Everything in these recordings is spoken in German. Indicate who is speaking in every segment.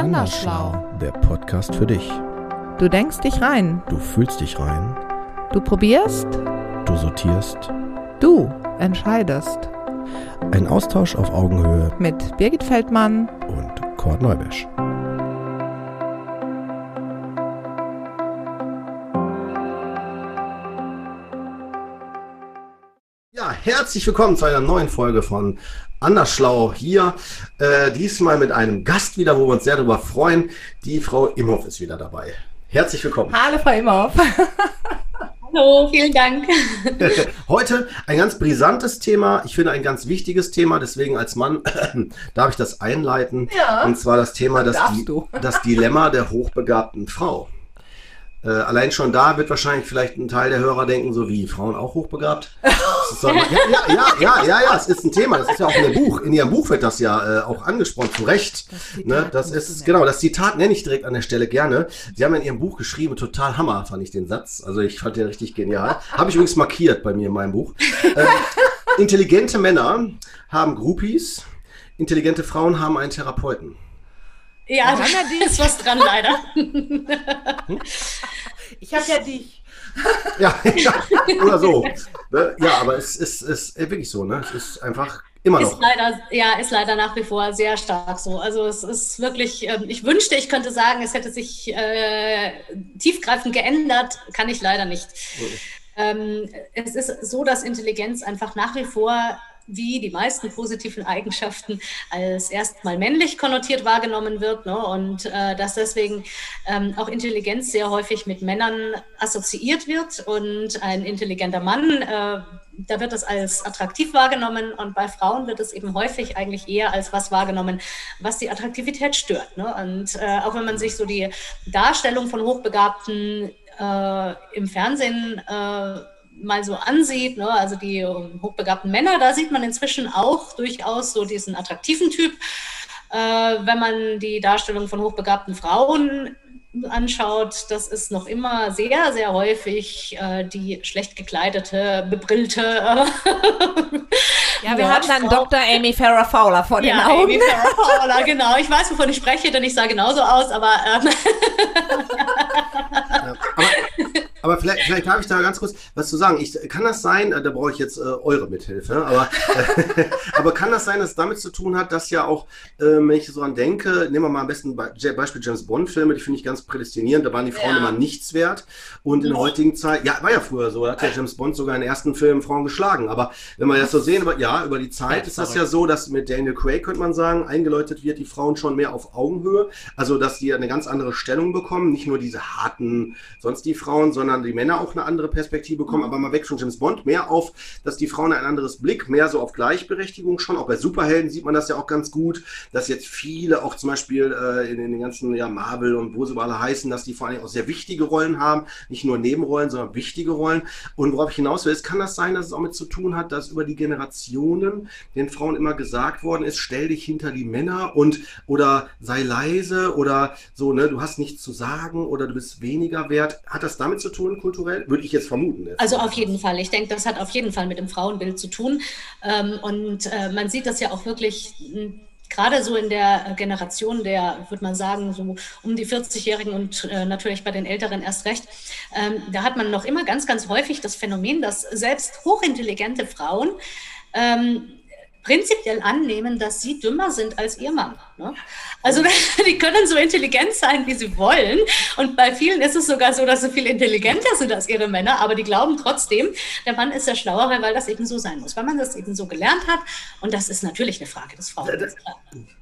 Speaker 1: Andersschlau.
Speaker 2: Der Podcast für dich.
Speaker 1: Du denkst dich rein.
Speaker 2: Du fühlst dich rein.
Speaker 1: Du probierst.
Speaker 2: Du sortierst.
Speaker 1: Du entscheidest.
Speaker 2: Ein Austausch auf Augenhöhe
Speaker 1: Mit Birgit Feldmann.
Speaker 2: und Kurt Neubesch. Herzlich willkommen zu einer neuen Folge von Andersschlau hier. Äh, diesmal mit einem Gast wieder, wo wir uns sehr darüber freuen. Die Frau Imhoff ist wieder dabei. Herzlich willkommen.
Speaker 1: Hallo, Frau Imhoff.
Speaker 3: Hallo, vielen Dank.
Speaker 2: Heute ein ganz brisantes Thema. Ich finde ein ganz wichtiges Thema. Deswegen als Mann darf ich das einleiten.
Speaker 1: Ja.
Speaker 2: Und zwar das Thema, das, Di-
Speaker 1: du.
Speaker 2: das Dilemma der hochbegabten Frau. Äh, allein schon da wird wahrscheinlich vielleicht ein Teil der Hörer denken, so wie Frauen auch hochbegabt. Doch, ja, ja, ja, ja, ja, ja, es ist ein Thema. Das ist ja auch in Ihrem Buch. In Ihrem Buch wird das ja äh, auch angesprochen, zu Recht. Ne, das
Speaker 1: du
Speaker 2: ist, genau, das Zitat nenne ich direkt an der Stelle gerne. Sie haben in Ihrem Buch geschrieben, total Hammer fand ich den Satz. Also ich fand den richtig genial. Habe ich übrigens markiert bei mir in meinem Buch. Ähm, intelligente Männer haben Groupies, intelligente Frauen haben einen Therapeuten.
Speaker 3: Ja, da ist was dran leider.
Speaker 1: Ich habe ja dich.
Speaker 2: Ja, ja oder so. Ne? Ja, aber es ist, ist wirklich so, ne? Es ist einfach immer
Speaker 3: Ist
Speaker 2: noch.
Speaker 3: leider, ja, ist leider nach wie vor sehr stark so. Also es ist wirklich, ähm, ich wünschte, ich könnte sagen, es hätte sich äh, tiefgreifend geändert, kann ich leider nicht. Ähm, es ist so, dass Intelligenz einfach nach wie vor wie die meisten positiven Eigenschaften als erstmal männlich konnotiert wahrgenommen wird ne? und äh, dass deswegen ähm, auch Intelligenz sehr häufig mit Männern assoziiert wird und ein intelligenter Mann, äh, da wird es als attraktiv wahrgenommen und bei Frauen wird es eben häufig eigentlich eher als was wahrgenommen, was die Attraktivität stört. Ne? Und äh, auch wenn man sich so die Darstellung von Hochbegabten äh, im Fernsehen äh, mal so ansieht, ne? also die ähm, hochbegabten Männer, da sieht man inzwischen auch durchaus so diesen attraktiven Typ. Äh, wenn man die Darstellung von hochbegabten Frauen anschaut, das ist noch immer sehr, sehr häufig äh, die schlecht gekleidete, bebrillte. Äh,
Speaker 1: Ja, wir haben dann. Dr. Amy Farrah Fowler vor den
Speaker 3: Ja,
Speaker 1: Augen.
Speaker 3: Amy Farrah Fowler, genau. Ich weiß, wovon ich spreche, denn ich sah genauso aus, aber ähm,
Speaker 2: Ja, aber, aber vielleicht, vielleicht darf ich da ganz kurz was zu sagen. Ich, kann das sein, äh, da brauche ich jetzt äh, eure Mithilfe, aber, äh, aber kann das sein, dass es damit zu tun hat, dass ja auch, äh, wenn ich so an denke, nehmen wir mal am besten Be Beispiel James Bond-Filme, die finde ich ganz prädestinierend, da waren die Frauen
Speaker 3: Ja.
Speaker 2: immer nichts wert. Und in der heutigen Zeit, ja, war ja früher so, da hat ja James Bond sogar in den ersten Filmen Frauen geschlagen. Aber wenn wir das so sehen, über, ja, über die Zeit
Speaker 1: Ja,
Speaker 2: ist das ja so, dass mit Daniel Craig, könnte man sagen, eingeläutet wird, die Frauen schon mehr auf Augenhöhe. Also, dass die eine ganz andere Stellung bekommen. Nicht nur diese harten, sonst die Frauen, sondern die Männer auch eine andere Perspektive bekommen. Aber mal weg von James Bond, mehr auf, dass die Frauen ein anderes Blick, mehr so auf Gleichberechtigung schon. Auch bei Superhelden sieht man das ja auch ganz gut, dass jetzt viele auch zum Beispiel äh, in, in den ganzen ja, Marvel und wo sie alle heißen, dass die vor allem auch sehr wichtige Rollen haben. Nicht nur Nebenrollen, sondern wichtige Rollen. Und worauf ich hinaus will, ist, kann das sein, dass es auch mit zu tun hat, dass über die Generationen den Frauen immer gesagt worden ist, stell dich hinter die Männer und oder sei leise oder so, ne, du hast nichts zu sagen oder du bist weniger wert. Hat das damit zu tun, kulturell? Würde ich jetzt vermuten. jetzt.
Speaker 3: Also auf jeden Fall. Ich denke, das hat auf jeden Fall mit dem Frauenbild zu tun. Ähm, und äh, man sieht das ja auch wirklich mh, gerade so in der Generation der, würde man sagen, so um die 40-Jährigen und äh, natürlich bei den Älteren erst recht. Ähm, da hat man noch immer ganz, ganz häufig das Phänomen, dass selbst hochintelligente Frauen ähm, prinzipiell annehmen, dass sie dümmer sind als ihr Mann. Ne? Also die können so intelligent sein, wie sie wollen. Und bei vielen ist es sogar so, dass sie viel intelligenter sind als ihre Männer, aber die glauben trotzdem, der Mann ist der Schlauere, weil das eben so sein muss, weil man das eben so gelernt hat. Und das ist natürlich eine Frage des Frauenbilds.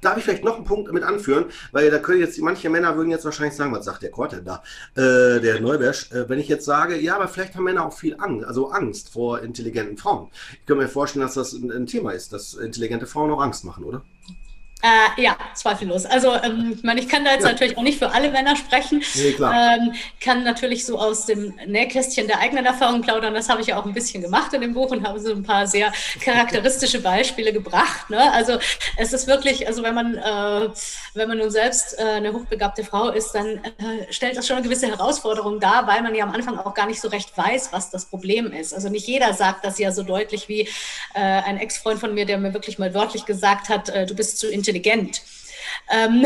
Speaker 2: Darf ich vielleicht noch einen Punkt mit anführen? Weil da können jetzt, manche Männer würden jetzt wahrscheinlich sagen, was sagt der Kort denn da? Äh, der Neubersch. Äh, wenn ich jetzt sage, ja, aber vielleicht haben Männer auch viel Angst, also Angst vor intelligenten Frauen. Ich kann mir vorstellen, dass das ein, ein Thema ist, dass intelligente Frauen auch Angst machen, oder?
Speaker 3: Äh, ja, zweifellos. Also, ähm, ich meine, ich kann da jetzt
Speaker 2: Ja.
Speaker 3: natürlich auch nicht für alle Männer sprechen.
Speaker 2: Nee, klar.
Speaker 3: Ähm, kann natürlich so aus dem Nähkästchen der eigenen Erfahrung plaudern. Das habe ich ja auch ein bisschen gemacht in dem Buch und habe so ein paar sehr charakteristische Beispiele gebracht. Ne? Also, es ist wirklich, also wenn man, äh, wenn man nun selbst äh, eine hochbegabte Frau ist, dann äh, stellt das schon eine gewisse Herausforderung dar, weil man ja am Anfang auch gar nicht so recht weiß, was das Problem ist. Also nicht jeder sagt das ja so deutlich wie äh, ein Ex-Freund von mir, der mir wirklich mal wörtlich gesagt hat, äh, du bist zu intelligent. Ähm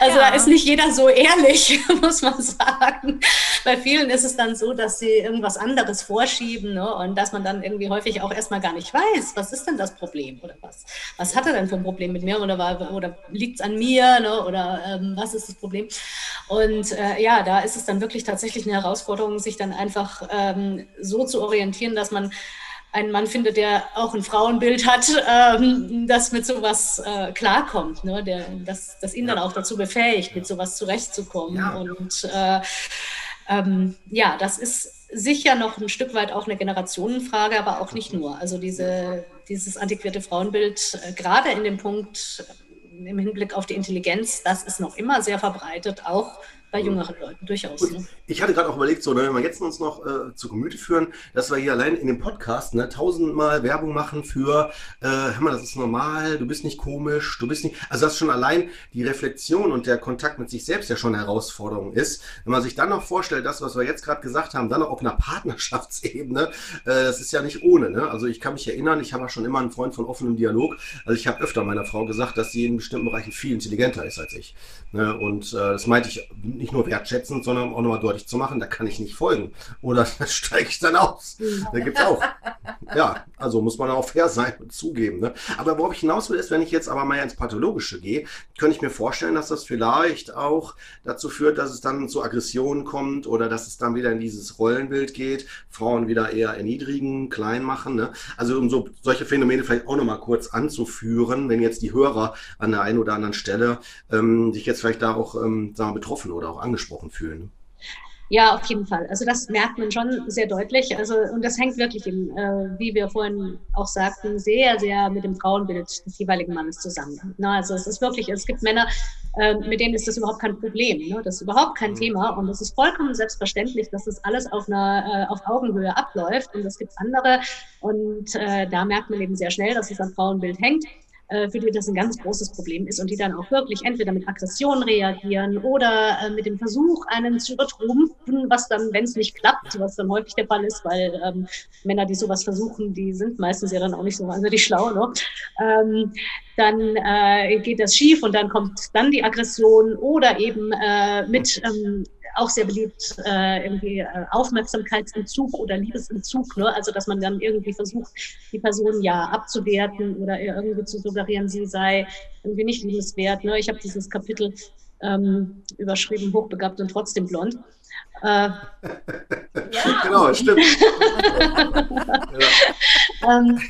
Speaker 3: also ja. da ist nicht jeder so ehrlich, muss man sagen. Bei vielen ist es dann so, dass sie irgendwas anderes vorschieben ne? und dass man dann irgendwie häufig auch erstmal gar nicht weiß, was ist denn das Problem oder was, was hat er denn für ein Problem mit mir oder, oder liegt es an mir ne? oder ähm, was ist das Problem? Und äh, ja, da ist es dann wirklich tatsächlich eine Herausforderung, sich dann einfach ähm, so zu orientieren, dass man einen Mann findet, der auch ein Frauenbild hat, ähm, das mit sowas äh, klarkommt, ne? der, das, das ihn dann auch dazu befähigt, mit sowas zurechtzukommen. Ja. Und äh, ähm, ja, das ist sicher noch ein Stück weit auch eine Generationenfrage, aber auch nicht nur. Also diese, dieses antiquierte Frauenbild, äh, gerade in dem Punkt im Hinblick auf die Intelligenz, das ist noch immer sehr verbreitet, auch bei jüngeren Leuten durchaus. Ne?
Speaker 2: Ich hatte gerade auch überlegt, so, ne, wenn wir jetzt uns noch äh, zu Gemüte führen, dass wir hier allein in dem Podcast ne, tausendmal Werbung machen für, äh, hör mal, das ist normal, du bist nicht komisch, du bist nicht, also das schon allein die Reflexion und der Kontakt mit sich selbst ja schon eine Herausforderung ist. Wenn man sich dann noch vorstellt, das, was wir jetzt gerade gesagt haben, dann auch auf einer Partnerschaftsebene, äh, das ist ja nicht ohne. Ne? Also ich kann mich erinnern, ich habe schon immer einen Freund von offenem Dialog. Also ich habe öfter meiner Frau gesagt, dass sie in bestimmten Bereichen viel intelligenter ist als ich. Ne? Und äh, das meinte ich nicht nur wertschätzend, sondern auch nochmal deutlich zu machen, da kann ich nicht folgen. Oder da steige ich dann aus. Da gibt es auch. Ja, also muss man auch fair sein und zugeben. Ne? Aber worauf ich hinaus will, ist, wenn ich jetzt aber mal ins Pathologische gehe, könnte ich mir vorstellen, dass das vielleicht auch dazu führt, dass es dann zu Aggressionen kommt oder dass es dann wieder in dieses Rollenbild geht, Frauen wieder eher erniedrigen, klein machen. Ne? Also um so solche Phänomene vielleicht auch nochmal kurz anzuführen, wenn jetzt die Hörer an der einen oder anderen Stelle ähm, sich jetzt vielleicht da auch ähm, sagen wir, betroffen oder auch angesprochen fühlen.
Speaker 3: Ja, auf jeden Fall. Also das merkt man schon sehr deutlich. Also und das hängt wirklich, in, äh, wie wir vorhin auch sagten, sehr, sehr mit dem Frauenbild des jeweiligen Mannes zusammen. Na, also es ist wirklich, es gibt Männer, äh, mit denen ist das überhaupt kein Problem. Ne? Das ist überhaupt kein mhm. Thema und es ist vollkommen selbstverständlich, dass das alles auf einer äh, auf Augenhöhe abläuft. Und es gibt andere und äh, da merkt man eben sehr schnell, dass es am Frauenbild hängt für die das ein ganz großes Problem ist und die dann auch wirklich entweder mit Aggression reagieren oder äh, mit dem Versuch, einen zu übertrumpfen, was dann, wenn es nicht klappt, was dann häufig der Fall ist, weil ähm, Männer, die sowas versuchen, die sind meistens ja dann auch nicht so wahnsinnig schlau, ne? ähm, dann äh, geht das schief und dann kommt dann die Aggression oder eben äh, mit ähm, auch sehr beliebt, äh, irgendwie äh, Aufmerksamkeitsentzug oder Liebesentzug, ne? also dass man dann irgendwie versucht, die Person ja abzuwerten oder irgendwie zu suggerieren, sie sei irgendwie nicht liebenswert. Ne? Ich habe dieses Kapitel ähm, überschrieben, hochbegabt und trotzdem blond. Äh, ja. Genau, stimmt. ja. ähm,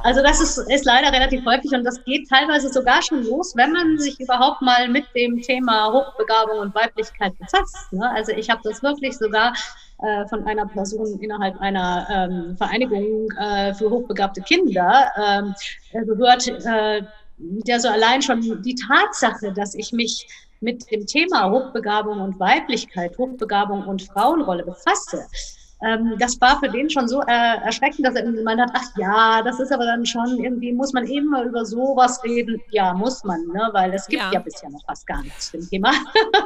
Speaker 3: also das ist, ist leider relativ häufig und das geht teilweise sogar schon los, wenn man sich überhaupt mal mit dem Thema Hochbegabung und Weiblichkeit befasst. Ne? Also ich habe das wirklich sogar äh, von einer Person innerhalb einer ähm, Vereinigung äh, für hochbegabte Kinder ähm, gehört, äh, der so allein schon die Tatsache, dass ich mich mit dem Thema Hochbegabung und Weiblichkeit, Hochbegabung und Frauenrolle befasse, ähm, das war für den schon so äh, erschreckend, dass er irgendwie gemeint hat, ach ja, das ist aber dann schon irgendwie, muss man eben mal über sowas reden. Ja, muss man, ne? weil es gibt ja, ja bisher noch fast gar nichts zu dem Thema.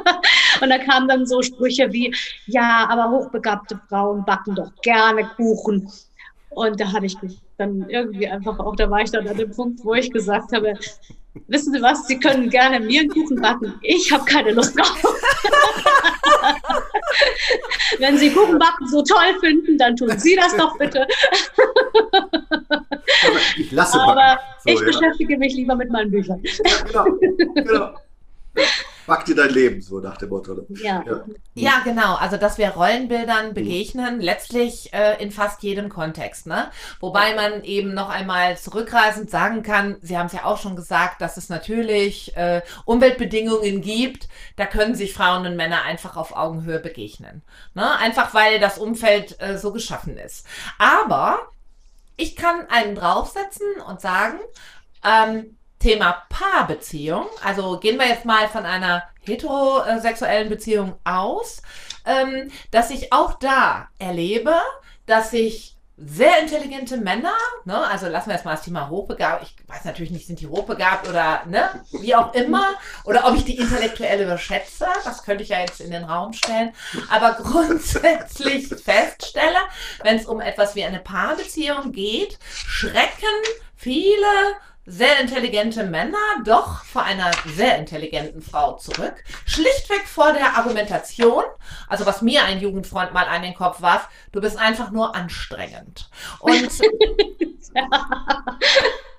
Speaker 3: und da kamen dann so Sprüche wie, ja, aber hochbegabte Frauen backen doch gerne Kuchen. Und da habe ich dann irgendwie einfach auch, da war ich dann an dem Punkt, wo ich gesagt habe, wissen Sie was, Sie können gerne mir einen Kuchen backen, ich habe keine Lust drauf. Wenn Sie Kuchenbacken so toll finden, dann tun Sie das doch bitte.
Speaker 2: ich lasse
Speaker 3: backen. Aber so, ich ja. beschäftige mich lieber mit meinen Büchern. Ja, genau.
Speaker 2: genau. Back dir dein Leben, so nach dem Motto.
Speaker 1: Ja. ja. ja, genau. Also, dass wir Rollenbildern mhm. begegnen, mhm. letztlich äh, in fast jedem Kontext. Ne? Wobei man eben noch einmal zurückreisend sagen kann, Sie haben es ja auch schon gesagt, dass es natürlich äh, Umweltbedingungen gibt, da können sich Frauen und Männer einfach auf Augenhöhe begegnen. Ne? Einfach weil das Umfeld äh, so geschaffen ist. Aber ich kann einen draufsetzen und sagen, ähm, Thema Paarbeziehung, also gehen wir jetzt mal von einer heterosexuellen Beziehung aus, ähm, dass ich auch da erlebe, dass ich sehr intelligente Männer, ne, also lassen wir jetzt mal das Thema hochbegabt, ich weiß natürlich nicht, sind die hochbegabt oder ne, wie auch immer, oder ob ich die intellektuell überschätze, das könnte ich ja jetzt in den Raum stellen, aber grundsätzlich feststelle, wenn es um etwas wie eine Paarbeziehung geht, schrecken viele sehr intelligente Männer doch vor einer sehr intelligenten Frau zurück. Schlichtweg vor der Argumentation, also was mir ein Jugendfreund mal an den Kopf warf, du bist einfach nur anstrengend. Und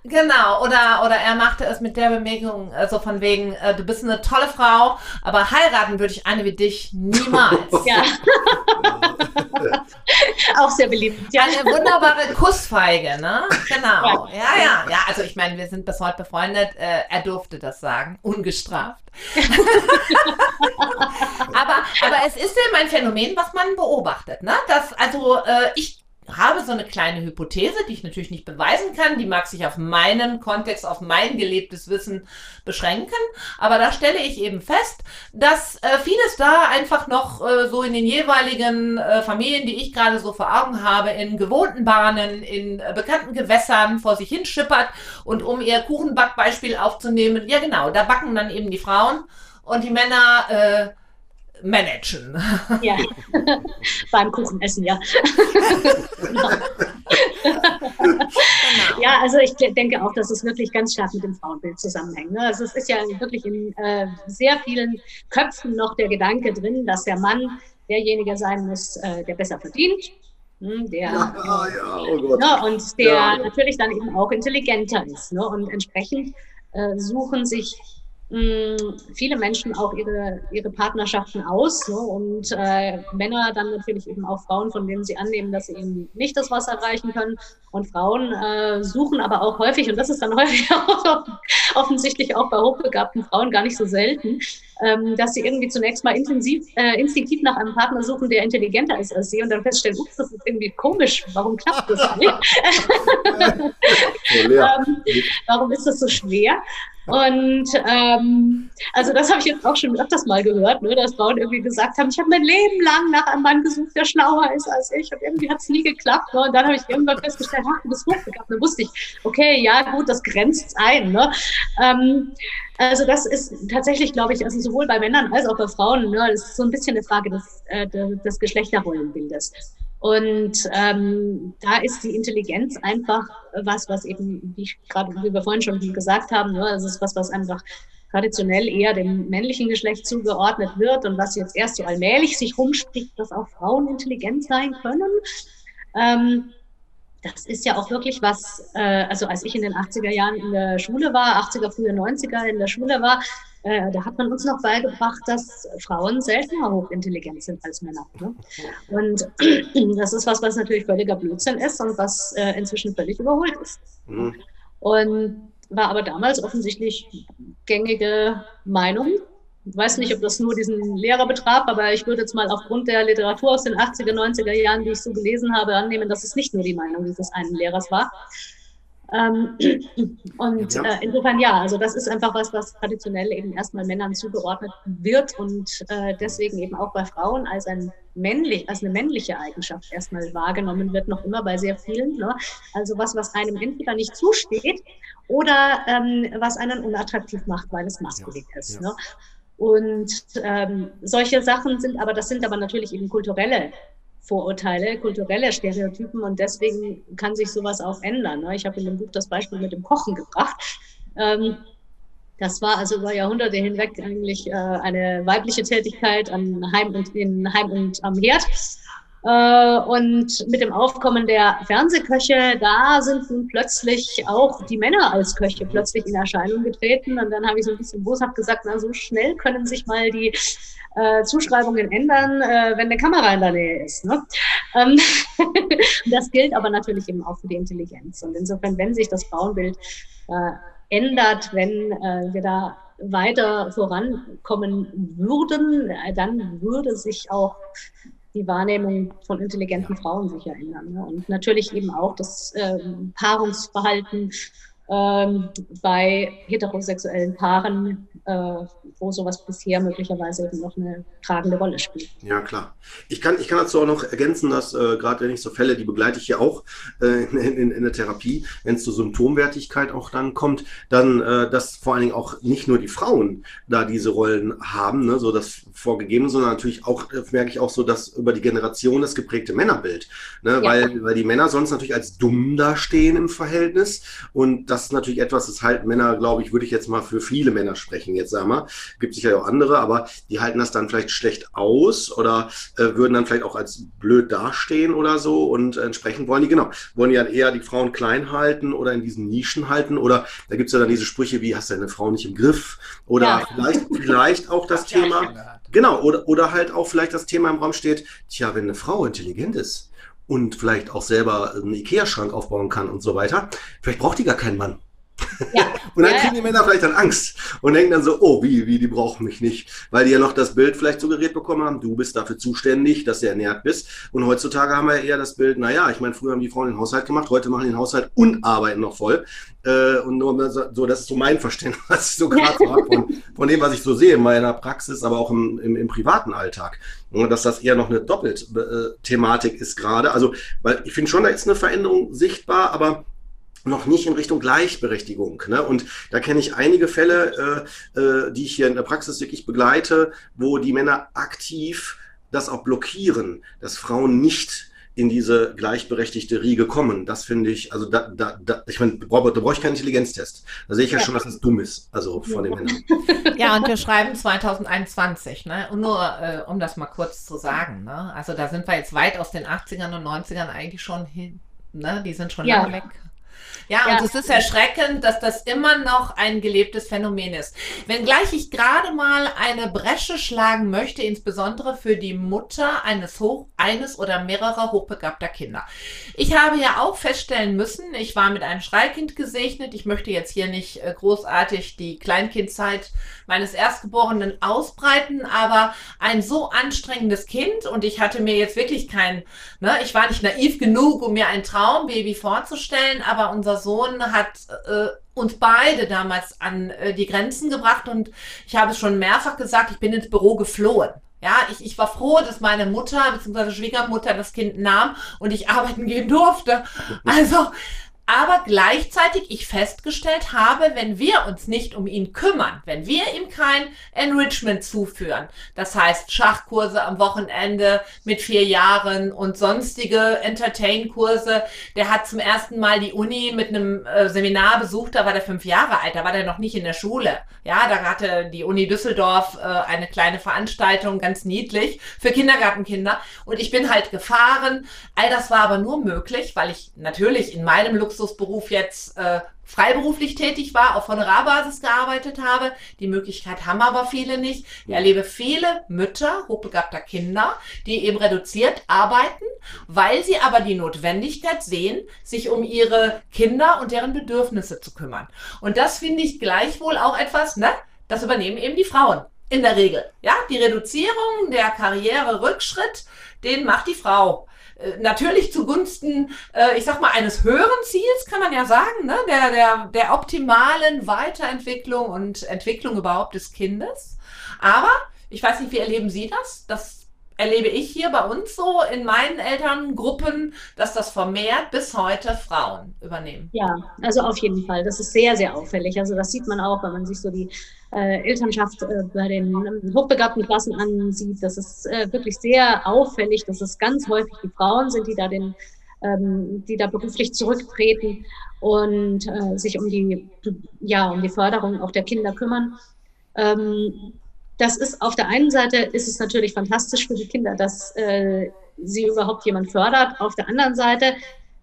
Speaker 1: Genau, oder, oder er machte es mit der Bemerkung, äh, so von wegen, äh, du bist eine tolle Frau, aber heiraten würde ich eine wie dich niemals.
Speaker 3: Ja. Auch sehr beliebt.
Speaker 1: Ja. Eine wunderbare Kussfeige, ne? Genau. Ja, ja, ja. ja also ich meine, wir sind bis heute befreundet. Äh, er durfte das sagen, ungestraft. aber, aber es ist eben ein Phänomen, was man beobachtet, ne? Dass, also äh, ich habe so eine kleine Hypothese, die ich natürlich nicht beweisen kann. Die mag sich auf meinen Kontext, auf mein gelebtes Wissen beschränken. Aber da stelle ich eben fest, dass äh, vieles da einfach noch äh, so in den jeweiligen äh, Familien, die ich gerade so vor Augen habe, in gewohnten Bahnen, in äh, bekannten Gewässern vor sich hinschippert. Und um ihr Kuchenbackbeispiel aufzunehmen, ja genau, da backen dann eben die Frauen und die Männer äh, managen.
Speaker 3: Ja, beim Kuchenessen, ja. genau. Ja, also ich denke auch, dass es wirklich ganz stark mit dem Frauenbild zusammenhängt. Ne? Also es ist ja wirklich in äh, sehr vielen Köpfen noch der Gedanke drin, dass der Mann derjenige sein muss, äh, der besser verdient, hm, der, ja, ja, oh. Ne, und der ja, natürlich dann eben auch intelligenter ist. Ne? Und entsprechend äh, suchen sich viele Menschen auch ihre, ihre Partnerschaften aus ne? und äh, Männer dann natürlich eben auch Frauen, von denen sie annehmen, dass sie eben nicht das Wasser erreichen können. Und Frauen äh, suchen aber auch häufig, und das ist dann häufig auch offensichtlich auch bei hochbegabten Frauen gar nicht so selten, ähm, dass sie irgendwie zunächst mal intensiv, äh, instinktiv nach einem Partner suchen, der intelligenter ist als sie und dann feststellen, ups, das ist irgendwie komisch, warum klappt das nicht? ähm, warum ist das so schwer? Und ähm, also das habe ich jetzt auch schon öfters mal gehört, ne, dass Frauen irgendwie gesagt haben, ich habe mein Leben lang nach einem Mann gesucht, der schlauer ist als ich und irgendwie hat es nie geklappt. Ne? Und dann habe ich irgendwann festgestellt, ach, du bist hochbegabt. Dann wusste ich, okay, ja gut, das grenzt ein. Ne? Ähm, also das ist tatsächlich, glaube ich, also sowohl bei Männern als auch bei Frauen, ne, das ist so ein bisschen eine Frage des, äh, des Geschlechterrollenbildes. Und ähm, da ist die Intelligenz einfach was, was eben, wie ich gerade, wie wir vorhin schon gesagt haben, ne, das ist was, was einfach traditionell eher dem männlichen Geschlecht zugeordnet wird und was jetzt erst so allmählich sich rumspricht, dass auch Frauen intelligent sein können. Ähm, das ist ja auch wirklich was, äh, also als ich in den 80er Jahren in der Schule war, 80er, frühe 90er in der Schule war, äh, da hat man uns noch beigebracht, dass Frauen seltener hochintelligent sind als Männer. Ne? Und das ist was, was natürlich völliger Blödsinn ist und was äh, inzwischen völlig überholt ist. Mhm. Und war aber damals offensichtlich gängige Meinung. Ich weiß nicht, ob das nur diesen Lehrer betraf, aber ich würde jetzt mal aufgrund der Literatur aus den 80er, 90er Jahren, die ich so gelesen habe, annehmen, dass es nicht nur die Meinung dieses einen Lehrers war. Ähm, und ja. äh, insofern ja, also das ist einfach was, was traditionell eben erstmal Männern zugeordnet wird und äh, deswegen eben auch bei Frauen als ein männlich, als eine männliche Eigenschaft erstmal wahrgenommen wird, noch immer bei sehr vielen. Ne? Also was, was einem entweder nicht zusteht oder ähm, was einen unattraktiv macht, weil es maskulin ja. ist. Ja. Ne? Und ähm, solche Sachen sind aber, das sind aber natürlich eben kulturelle Vorurteile, kulturelle Stereotypen und deswegen kann sich sowas auch ändern. Ne? Ich habe in dem Buch das Beispiel mit dem Kochen gebracht. Ähm, das war also über Jahrhunderte hinweg eigentlich äh, eine weibliche Tätigkeit an Heim und, in Heim und am Herd. Äh, und mit dem Aufkommen der Fernsehköche, da sind nun plötzlich auch die Männer als Köche plötzlich in Erscheinung getreten. Und dann habe ich so ein bisschen boshaft gesagt, na, so schnell können sich mal die äh, Zuschreibungen ändern, äh, wenn eine Kamera in der Nähe ist. Ne? Ähm das gilt aber natürlich eben auch für die Intelligenz. Und insofern, wenn sich das Frauenbild äh, ändert, wenn äh, wir da weiter vorankommen würden, äh, dann würde sich auch die Wahrnehmung von intelligenten Frauen sicher ändern. Ne? Und natürlich eben auch das ähm, Paarungsverhalten ähm, bei heterosexuellen Paaren, äh, wo sowas bisher möglicherweise eben noch eine tragende Rolle spielt.
Speaker 2: Ja, klar. Ich kann, ich kann dazu auch noch ergänzen, dass äh, gerade wenn ich so Fälle, die begleite ich ja auch äh, in, in, in der Therapie, wenn es zur Symptomwertigkeit auch dann kommt, dann, äh, dass vor allen Dingen auch nicht nur die Frauen da diese Rollen haben, ne, so das vorgegeben, sondern natürlich auch, äh, merke ich auch so, dass über die Generation das geprägte Männerbild, ne, ja. weil, weil die Männer sonst natürlich als dumm dastehen im Verhältnis und das das ist natürlich etwas, das halten Männer, glaube ich, würde ich jetzt mal für viele Männer sprechen, jetzt sagen wir. Gibt sicher auch andere, aber die halten das dann vielleicht schlecht aus oder äh, würden dann vielleicht auch als blöd dastehen oder so und entsprechend wollen die, genau, wollen die dann eher die Frauen klein halten oder in diesen Nischen halten oder da gibt es ja dann diese Sprüche wie, hast du deine Frau nicht im Griff oder ja. vielleicht, vielleicht auch das Thema, genau, oder, oder halt auch vielleicht das Thema im Raum steht, tja, wenn eine Frau intelligent ist, und vielleicht auch selber einen Ikea-Schrank aufbauen kann und so weiter, vielleicht braucht die gar keinen Mann. Ja. und dann ja, kriegen die Männer vielleicht dann Angst und denken dann so, oh, wie, wie, die brauchen mich nicht. Weil die ja noch das Bild vielleicht suggeriert bekommen haben, du bist dafür zuständig, dass du ernährt bist. Und heutzutage haben wir eher das Bild, naja, ich meine, früher haben die Frauen den Haushalt gemacht, heute machen die den Haushalt und arbeiten noch voll. Äh, und nur so, das ist so mein Verständnis, was ich so gerade so habe von, von dem, was ich so sehe in meiner Praxis, aber auch im, im, im privaten Alltag. Und dass das eher noch eine Doppelt-Thematik äh, ist gerade. Also, weil ich finde schon, da ist eine Veränderung sichtbar, aber noch nicht in Richtung Gleichberechtigung. Ne? Und da kenne ich einige Fälle, äh, äh, die ich hier in der Praxis wirklich begleite, wo die Männer aktiv das auch blockieren, dass Frauen nicht in diese gleichberechtigte Riege kommen. Das finde ich, also da, da, da ich meine, da brauche ich keinen Intelligenztest. Da sehe ich ja, ja, schon, dass es dumm ist, also von den Männern.
Speaker 1: Ja, und wir schreiben 2021, ne? Und nur, äh, um das mal kurz zu sagen, ne? Also da sind wir jetzt weit aus den 80ern und 90ern eigentlich schon hin, ne? Die sind schon ja. lange weg. Ja, ja, und es ist erschreckend, dass das immer noch ein gelebtes Phänomen ist. Wenngleich ich gerade mal eine Bresche schlagen möchte, insbesondere für die Mutter eines hoch, eines oder mehrerer hochbegabter Kinder. Ich habe ja auch feststellen müssen, ich war mit einem Schreikind gesegnet. Ich möchte jetzt hier nicht äh, großartig die Kleinkindzeit meines Erstgeborenen ausbreiten, aber ein so anstrengendes Kind und ich hatte mir jetzt wirklich kein, ne, ich war nicht naiv genug, um mir ein Traumbaby vorzustellen, aber unser Sohn hat äh, uns beide damals an äh, die Grenzen gebracht und ich habe es schon mehrfach gesagt, ich bin ins Büro geflohen. Ja, ich, ich war froh, dass meine Mutter bzw. Schwiegermutter das Kind nahm und ich arbeiten gehen durfte. Also aber gleichzeitig ich festgestellt habe, wenn wir uns nicht um ihn kümmern, wenn wir ihm kein Enrichment zuführen, das heißt Schachkurse am Wochenende mit vier Jahren und sonstige Entertain-Kurse, der hat zum ersten Mal die Uni mit einem äh, Seminar besucht, da war der fünf Jahre alt, da war der noch nicht in der Schule. Ja, da hatte die Uni Düsseldorf äh, eine kleine Veranstaltung, ganz niedlich, für Kindergartenkinder und ich bin halt gefahren. All das war aber nur möglich, weil ich natürlich in meinem Luxus Luxusberuf jetzt äh, freiberuflich tätig war, auf Honorarbasis gearbeitet habe. Die Möglichkeit haben aber viele nicht. Ich erlebe viele Mütter hochbegabter Kinder, die eben reduziert arbeiten, weil sie aber die Notwendigkeit sehen, sich um ihre Kinder und deren Bedürfnisse zu kümmern. Und das finde ich gleichwohl auch etwas, ne? Das übernehmen eben die Frauen. In der Regel. Ja, die Reduzierung, der Karriererückschritt, den macht die Frau. Äh, natürlich zugunsten, äh, ich sag mal, eines höheren Ziels, kann man ja sagen, ne? der, der, der optimalen Weiterentwicklung und Entwicklung überhaupt des Kindes. Aber ich weiß nicht, wie erleben Sie das? Das erlebe ich hier bei uns so in meinen Elterngruppen, dass das vermehrt bis heute Frauen übernehmen.
Speaker 3: Ja, also auf jeden Fall. Das ist sehr, sehr auffällig. Also das sieht man auch, wenn man sich so die äh, Elternschaft äh, bei den ähm, hochbegabten Klassen ansieht. Das ist äh, wirklich sehr auffällig, dass es ganz häufig die Frauen sind, die da den ähm, die da beruflich zurücktreten und äh, sich um die, ja, um die Förderung auch der Kinder kümmern. Ähm, das ist auf der einen Seite ist es natürlich fantastisch für die Kinder, dass äh, sie überhaupt jemand fördert. Auf der anderen Seite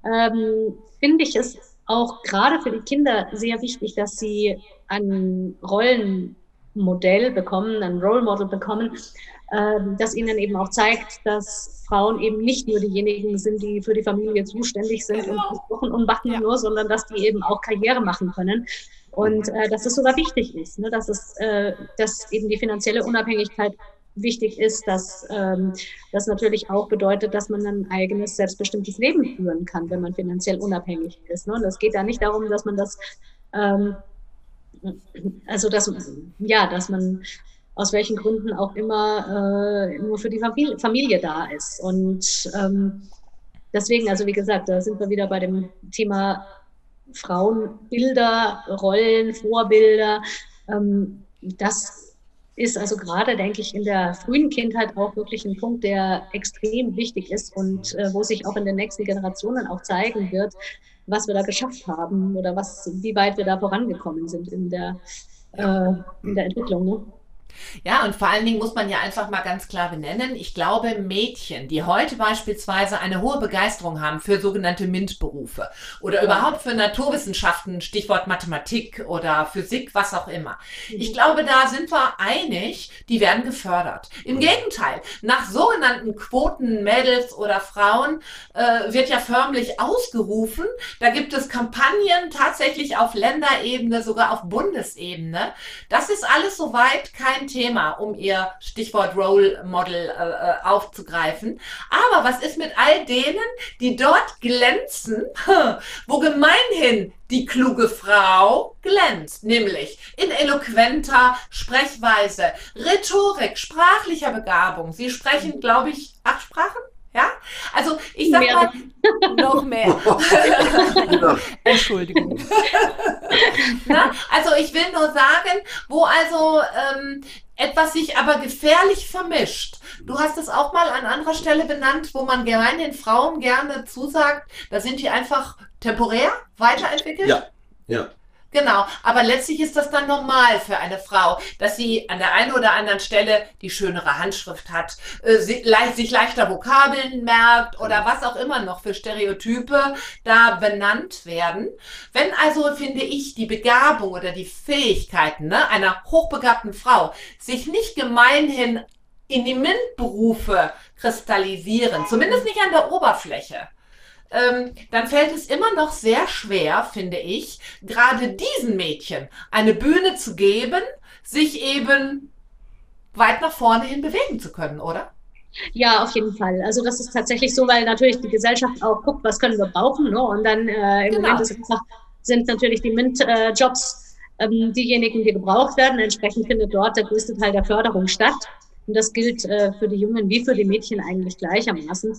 Speaker 3: ähm, finde ich es auch gerade für die Kinder sehr wichtig, dass sie ein Rollenmodell bekommen, ein Role Model bekommen, äh, das ihnen eben auch zeigt, dass Frauen eben nicht nur diejenigen sind, die für die Familie zuständig sind und kochen und backen ja. nur, sondern dass die eben auch Karriere machen können und äh, dass es sogar wichtig ist, ne? dass, es, äh, dass eben die finanzielle Unabhängigkeit wichtig ist, dass ähm, das natürlich auch bedeutet, dass man ein eigenes, selbstbestimmtes Leben führen kann, wenn man finanziell unabhängig ist. Ne? Und es geht da nicht darum, dass man das, ähm, also dass, ja, dass man aus welchen Gründen auch immer äh, nur für die Familie, Familie da ist. Und ähm, deswegen, also wie gesagt, da sind wir wieder bei dem Thema Frauenbilder, Rollen, Vorbilder. Ähm, das ist also gerade, denke ich, in der frühen Kindheit auch wirklich ein Punkt, der extrem wichtig ist und äh, wo sich auch in den nächsten Generationen auch zeigen wird, was wir da geschafft haben oder was, wie weit wir da vorangekommen sind in der, äh, in der Entwicklung. Ne?
Speaker 1: Ja, und vor allen Dingen muss man ja einfach mal ganz klar benennen, ich glaube, Mädchen, die heute beispielsweise eine hohe Begeisterung haben für sogenannte MINT-Berufe oder überhaupt für Naturwissenschaften, Stichwort Mathematik oder Physik, was auch immer. Ich glaube, da sind wir einig, die werden gefördert. Im Gegenteil, nach sogenannten Quoten Mädels oder Frauen äh, wird ja förmlich ausgerufen. Da gibt es Kampagnen tatsächlich auf Länderebene, sogar auf Bundesebene. Das ist alles soweit kein Thema, um ihr Stichwort Role Model äh, äh, aufzugreifen. Aber was ist mit all denen, die dort glänzen, wo gemeinhin die kluge Frau glänzt, nämlich in eloquenter Sprechweise, Rhetorik, sprachlicher Begabung. Sie sprechen, glaube ich, acht Sprachen? Ja, also ich sag mehr. mal noch mehr. Entschuldigung. Na, also ich will nur sagen, wo also ähm, etwas sich aber gefährlich vermischt. Du hast es auch mal an anderer Stelle benannt, wo man gerne den Frauen gerne zusagt, da sind die einfach temporär weiterentwickelt.
Speaker 2: Ja, ja.
Speaker 1: Genau, aber letztlich ist das dann normal für eine Frau, dass sie an der einen oder anderen Stelle die schönere Handschrift hat, äh, sie, le sich leichter Vokabeln merkt oder was auch immer noch für Stereotype da benannt werden. Wenn also, finde ich, die Begabung oder die Fähigkeiten ne, einer hochbegabten Frau sich nicht gemeinhin in die MINT-Berufe kristallisieren, zumindest nicht an der Oberfläche, ähm, dann fällt es immer noch sehr schwer, finde ich, gerade diesen Mädchen eine Bühne zu geben, sich eben weit nach vorne hin bewegen zu können, oder?
Speaker 3: Ja, auf jeden Fall. Also das ist tatsächlich so, weil natürlich die Gesellschaft auch guckt, was können wir brauchen. Ne? Und dann äh, im genau. Moment einfach, sind natürlich die MINT-Jobs äh, ähm, diejenigen, die gebraucht werden. Entsprechend findet dort der größte Teil der Förderung statt. Und das gilt äh, für die Jungen wie für die Mädchen eigentlich gleichermaßen.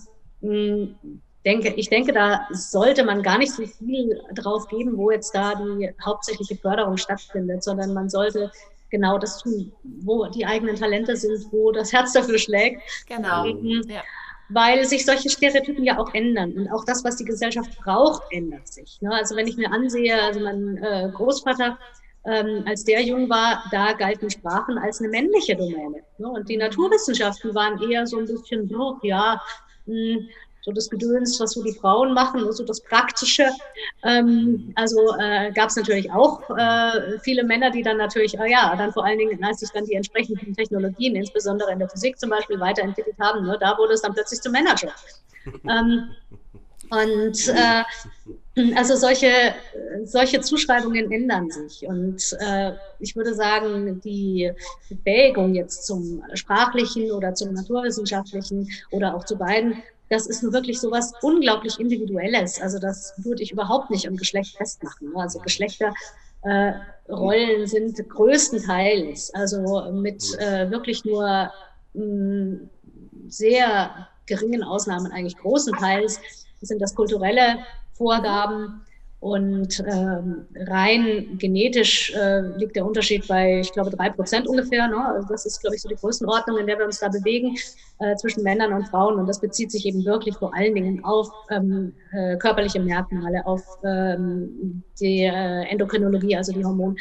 Speaker 3: Denke, ich denke, da sollte man gar nicht so viel drauf geben, wo jetzt da die hauptsächliche Förderung stattfindet, sondern man sollte genau das tun, wo die eigenen Talente sind, wo das Herz dafür schlägt.
Speaker 1: Genau.
Speaker 3: Mhm. Ja. Weil sich solche Stereotypen ja auch ändern. Und auch das, was die Gesellschaft braucht, ändert sich. Ne? Also wenn ich mir ansehe, also mein äh, Großvater, ähm, als der jung war, da galten Sprachen als eine männliche Domäne. Ne? Und die Naturwissenschaften waren eher so ein bisschen, oh, ja, mh, hm, so das Gedöns, was so die Frauen machen, so das Praktische. Ähm, also äh, gab es natürlich auch äh, viele Männer, die dann natürlich, äh, ja, dann vor allen Dingen, als sich dann die entsprechenden Technologien, insbesondere in der Physik zum Beispiel, weiterentwickelt haben, ne, da wurde es dann plötzlich zum Manager. ähm, und äh, also solche, solche Zuschreibungen ändern sich. Und äh, ich würde sagen, die Befähigung jetzt zum sprachlichen oder zum naturwissenschaftlichen oder auch zu beiden das ist nur wirklich so was unglaublich Individuelles. Also das würde ich überhaupt nicht am Geschlecht festmachen. Also Geschlechterrollen äh, sind größtenteils, also mit äh, wirklich nur mh, mm, sehr geringen Ausnahmen eigentlich großenteils sind das kulturelle Vorgaben und ähm, rein genetisch äh, liegt der Unterschied bei, ich glaube, drei Prozent ungefähr. Ne? Also das ist, glaube ich, so die Größenordnung, in der wir uns da bewegen äh, zwischen Männern und Frauen. Und das bezieht sich eben wirklich vor allen Dingen auf ähm, äh, körperliche Merkmale, auf ähm, die äh, Endokrinologie, also die Hormone.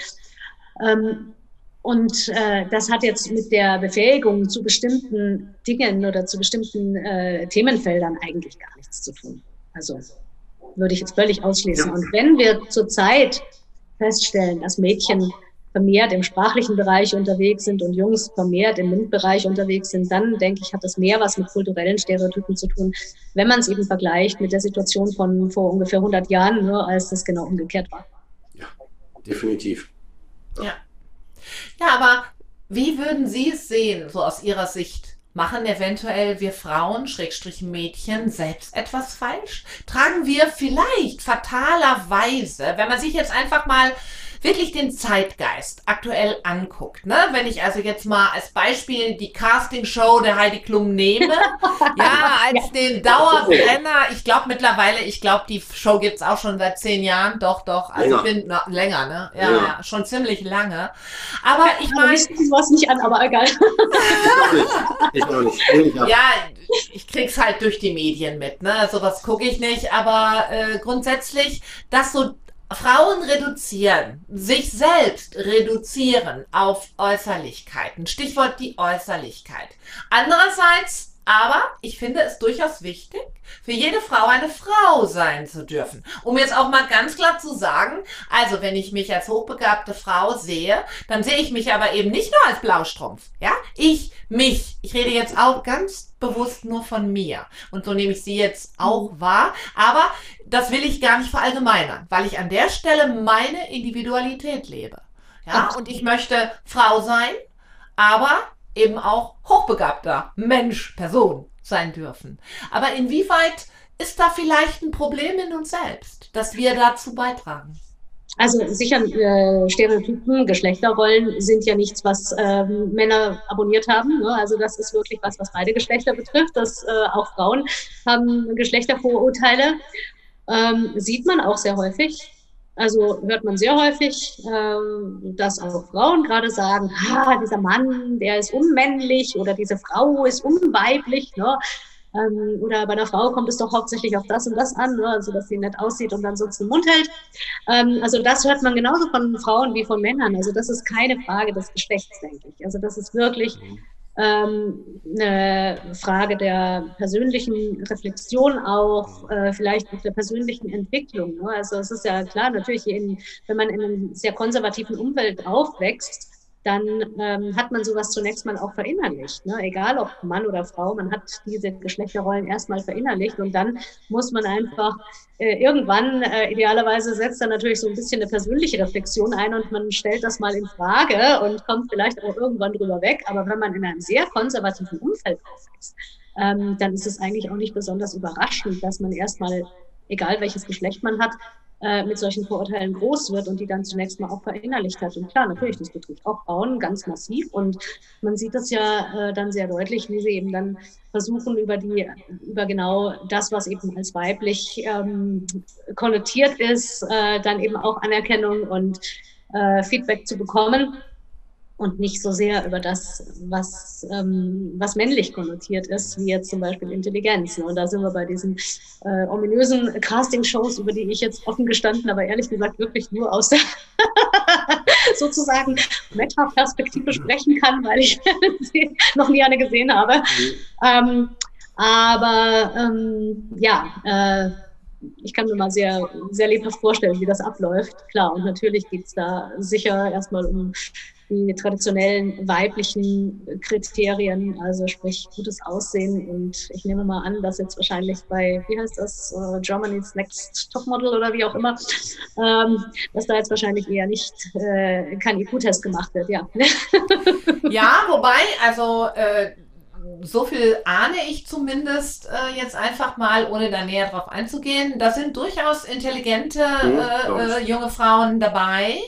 Speaker 3: Ähm, und äh, das hat jetzt mit der Befähigung zu bestimmten Dingen oder zu bestimmten äh, Themenfeldern eigentlich gar nichts zu tun. Also würde ich jetzt völlig ausschließen. Ja. Und wenn wir zurzeit feststellen, dass Mädchen vermehrt im sprachlichen Bereich unterwegs sind und Jungs vermehrt im MINT-Bereich unterwegs sind, dann denke ich, hat das mehr was mit kulturellen Stereotypen zu tun, wenn man es eben vergleicht mit der Situation von vor ungefähr 100 Jahren, nur als das genau umgekehrt war.
Speaker 2: Ja, definitiv.
Speaker 1: Ja. Ja, aber wie würden Sie es sehen, so aus Ihrer Sicht? Machen eventuell wir Frauen, Schrägstrich Mädchen, selbst etwas falsch? Tragen wir vielleicht fatalerweise, wenn man sich jetzt einfach mal wirklich den Zeitgeist aktuell anguckt, ne? wenn ich also jetzt mal als Beispiel die Castingshow der Heidi Klum nehme, ja, als ja. den Dauerbrenner, ich glaube mittlerweile, ich glaube, die Show gibt's auch schon seit zehn Jahren, doch, doch, also länger. ich bin na, länger, ne? Ja, ja, ja, schon ziemlich lange. Aber ich meine. Ich
Speaker 3: was nicht an, aber egal.
Speaker 1: ich auch nicht. Ich auch nicht. Ja, ich krieg's halt durch die Medien mit, ne? Sowas gucke ich nicht, aber äh, grundsätzlich, dass so Frauen reduzieren, sich selbst reduzieren auf Äußerlichkeiten. Stichwort die Äußerlichkeit. Andererseits aber ich finde es durchaus wichtig, für jede Frau eine Frau sein zu dürfen. Um jetzt auch mal ganz klar zu sagen, also wenn ich mich als hochbegabte Frau sehe, dann sehe ich mich aber eben nicht nur als Blaustrumpf. Ja, ich, mich. Ich rede jetzt auch ganz bewusst nur von mir. Und so nehme ich sie jetzt auch wahr. Aber das will ich gar nicht verallgemeinern, weil ich an der Stelle meine Individualität lebe. Ja, und ich möchte Frau sein, aber eben auch hochbegabter Mensch, Person sein dürfen. Aber inwieweit ist da vielleicht ein Problem in uns selbst, dass wir dazu beitragen?
Speaker 3: Also sicher, äh, Stereotypen, Geschlechterrollen sind ja nichts, was ähm, Männer abonniert haben. Ne? Also das ist wirklich was, was beide Geschlechter betrifft. Dass äh, auch Frauen haben Geschlechtervorurteile. Ähm, sieht man auch sehr häufig. Also hört man sehr häufig, ähm, dass auch Frauen gerade sagen, ha, dieser Mann, der ist unmännlich oder diese Frau ist unweiblich. Ne? Ähm, oder bei einer Frau kommt es doch hauptsächlich auf das und das an, ne? also dass sie nett aussieht und dann sonst den Mund hält. Ähm, also das hört man genauso von Frauen wie von Männern. Also das ist keine Frage des Geschlechts, denke ich. Also das ist wirklich mhm ähm, eine Frage der persönlichen Reflexion auch, äh, vielleicht auch der persönlichen Entwicklung. Ne? Also es ist ja klar, natürlich, in, wenn man in einem sehr konservativen Umfeld aufwächst, dann ähm, hat man sowas zunächst mal auch verinnerlicht. Ne? Egal ob Mann oder Frau, man hat diese Geschlechterrollen erstmal verinnerlicht und dann muss man einfach äh, irgendwann, äh, idealerweise setzt dann natürlich so ein bisschen eine persönliche Reflexion ein und man stellt das mal in Frage und kommt vielleicht auch irgendwann drüber weg. Aber wenn man in einem sehr konservativen Umfeld aufwächst, ähm, dann ist es eigentlich auch nicht besonders überraschend, dass man erstmal, egal welches Geschlecht man hat, äh, mit solchen Vorurteilen groß wird und die dann zunächst mal auch verinnerlicht hat. Und klar, natürlich, das betrifft auch Frauen ganz massiv. Und man sieht das ja äh, dann sehr deutlich, wie sie eben dann versuchen, über die, über genau das, was eben als weiblich ähm, konnotiert ist, äh, dann eben auch Anerkennung und äh, Feedback zu bekommen und nicht so sehr über das, was, ähm, was männlich konnotiert ist, wie jetzt zum Beispiel Intelligenz. Ne? Und da sind wir bei diesen äh, ominösen Casting-Shows, über die ich jetzt offen gestanden, aber ehrlich gesagt wirklich nur aus der sozusagen Meta-Perspektive sprechen kann, weil ich noch nie eine gesehen habe. Ähm, aber ähm, ja, äh, ich kann mir mal sehr, sehr lebhaft vorstellen, wie das abläuft. Klar, und natürlich geht es da sicher erstmal um die traditionellen weiblichen Kriterien, also sprich gutes Aussehen. Und ich nehme mal an, dass jetzt wahrscheinlich bei, wie heißt das, uh, Germany's Next Topmodel oder wie auch immer, ähm, dass da jetzt wahrscheinlich eher nicht äh, kein IQ-Test gemacht wird, ja.
Speaker 1: ja, wobei, also äh, so viel ahne ich zumindest äh, jetzt einfach mal, ohne da näher drauf einzugehen. Da sind durchaus intelligente äh, äh, junge Frauen dabei.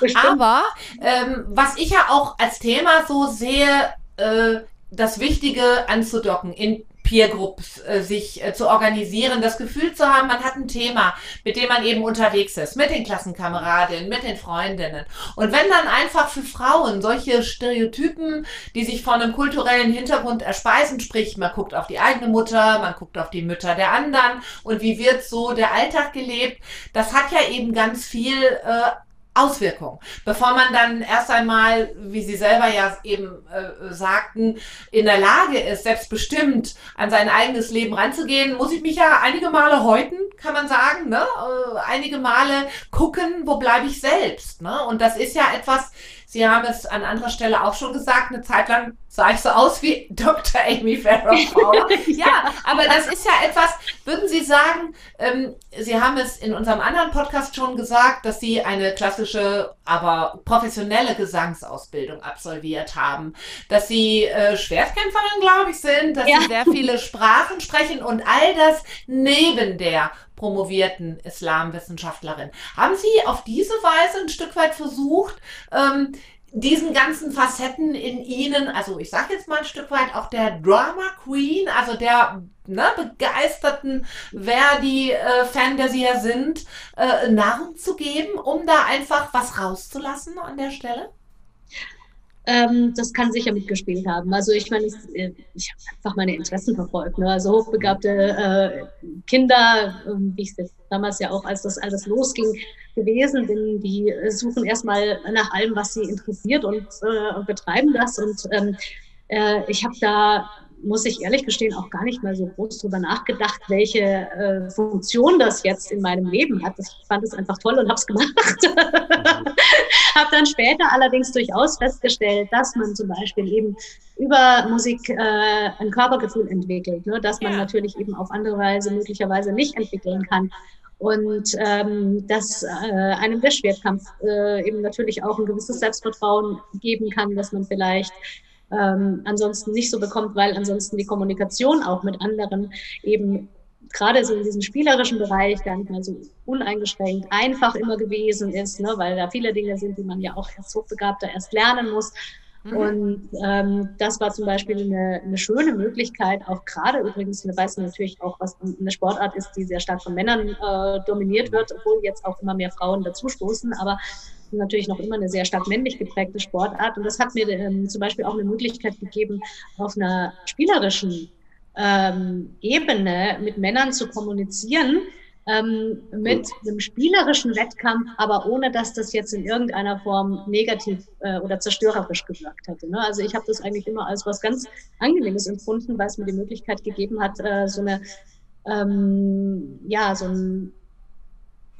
Speaker 1: Bestimmt. Aber ähm, was ich ja auch als Thema so sehe, äh, das Wichtige anzudocken in Peer Groups äh, sich äh, zu organisieren, das Gefühl zu haben, man hat ein Thema, mit dem man eben unterwegs ist, mit den Klassenkameradinnen, mit den Freundinnen. Und wenn dann einfach für Frauen solche Stereotypen, die sich von einem kulturellen Hintergrund erspeisen, sprich, man guckt auf die eigene Mutter, man guckt auf die Mütter der anderen und wie wird so der Alltag gelebt, das hat ja eben ganz viel äh, Auswirkungen. Bevor man dann erst einmal, wie Sie selber ja eben äh, sagten, in der Lage ist, selbstbestimmt an sein eigenes Leben ranzugehen, muss ich mich ja einige Male häuten, kann man sagen, ne? Äh, einige Male gucken, wo bleibe ich selbst. Ne? Und das ist ja etwas, Sie haben es an anderer Stelle auch schon gesagt, eine Zeit lang sah ich so aus wie Dr. Amy Farrah Fowler. ja, aber das ist ja etwas, würden Sie sagen, ähm, Sie haben es in unserem anderen Podcast schon gesagt, dass Sie eine klassische, aber professionelle Gesangsausbildung absolviert haben, dass Sie äh, Schwertkämpferin, glaube ich, sind, dass ja. Sie sehr viele Sprachen sprechen und all das neben der promovierten Islamwissenschaftlerin. Haben Sie auf diese Weise ein Stück weit versucht, ähm, diesen ganzen Facetten in ihnen, also ich sage jetzt mal ein Stück weit auch der Drama Queen, also der ne, begeisterten Verdi-Fan, der sie ja sind, äh, Nahrung zu geben, um da einfach was rauszulassen an der Stelle?
Speaker 3: Ähm, das kann sicher mitgespielt haben. Also ich meine, äh, ich habe einfach meine Interessen verfolgt. Ne? Also hochbegabte äh, Kinder, äh, wie ich es damals ja auch, als das alles losging, gewesen bin, die suchen erstmal nach allem, was sie interessiert und äh, betreiben das. Und ähm, äh, ich habe da muss ich ehrlich gestehen, auch gar nicht mehr so groß drüber nachgedacht, welche äh, Funktion das jetzt in meinem Leben hat. Ich fand es einfach toll und habe es gemacht. habe dann später allerdings durchaus festgestellt, dass man zum Beispiel eben über Musik äh, ein Körpergefühl entwickelt, ne? dass man ja. natürlich eben auf andere Weise möglicherweise nicht entwickeln kann. Und ähm, dass äh, einem der Schwertkampf äh, eben natürlich auch ein gewisses Selbstvertrauen geben kann, dass man vielleicht ähm, ansonsten nicht so bekommt, weil ansonsten die Kommunikation auch mit anderen eben gerade so in diesem spielerischen Bereich gar nicht mehr so uneingeschränkt einfach immer gewesen ist, ne, weil da viele Dinge sind, die man ja auch erst hochbegabter erst lernen muss. Mhm. Und ähm, das war zum Beispiel eine, eine schöne Möglichkeit, auch gerade übrigens, wir wissen natürlich auch, was eine Sportart ist, die sehr stark von Männern äh, dominiert wird, obwohl jetzt auch immer mehr Frauen dazustoßen, aber natürlich noch immer eine sehr stark männlich geprägte Sportart. Und das hat mir ähm, zum Beispiel auch eine Möglichkeit gegeben, auf einer spielerischen ähm, Ebene mit Männern zu kommunizieren, ähm, mit einem spielerischen Wettkampf, aber ohne dass das jetzt in irgendeiner Form negativ äh, oder zerstörerisch gewirkt hätte. Ne? Also ich habe das eigentlich immer als was ganz Angenehmes empfunden, weil es mir die Möglichkeit gegeben hat, äh, so eine ähm, ja so ein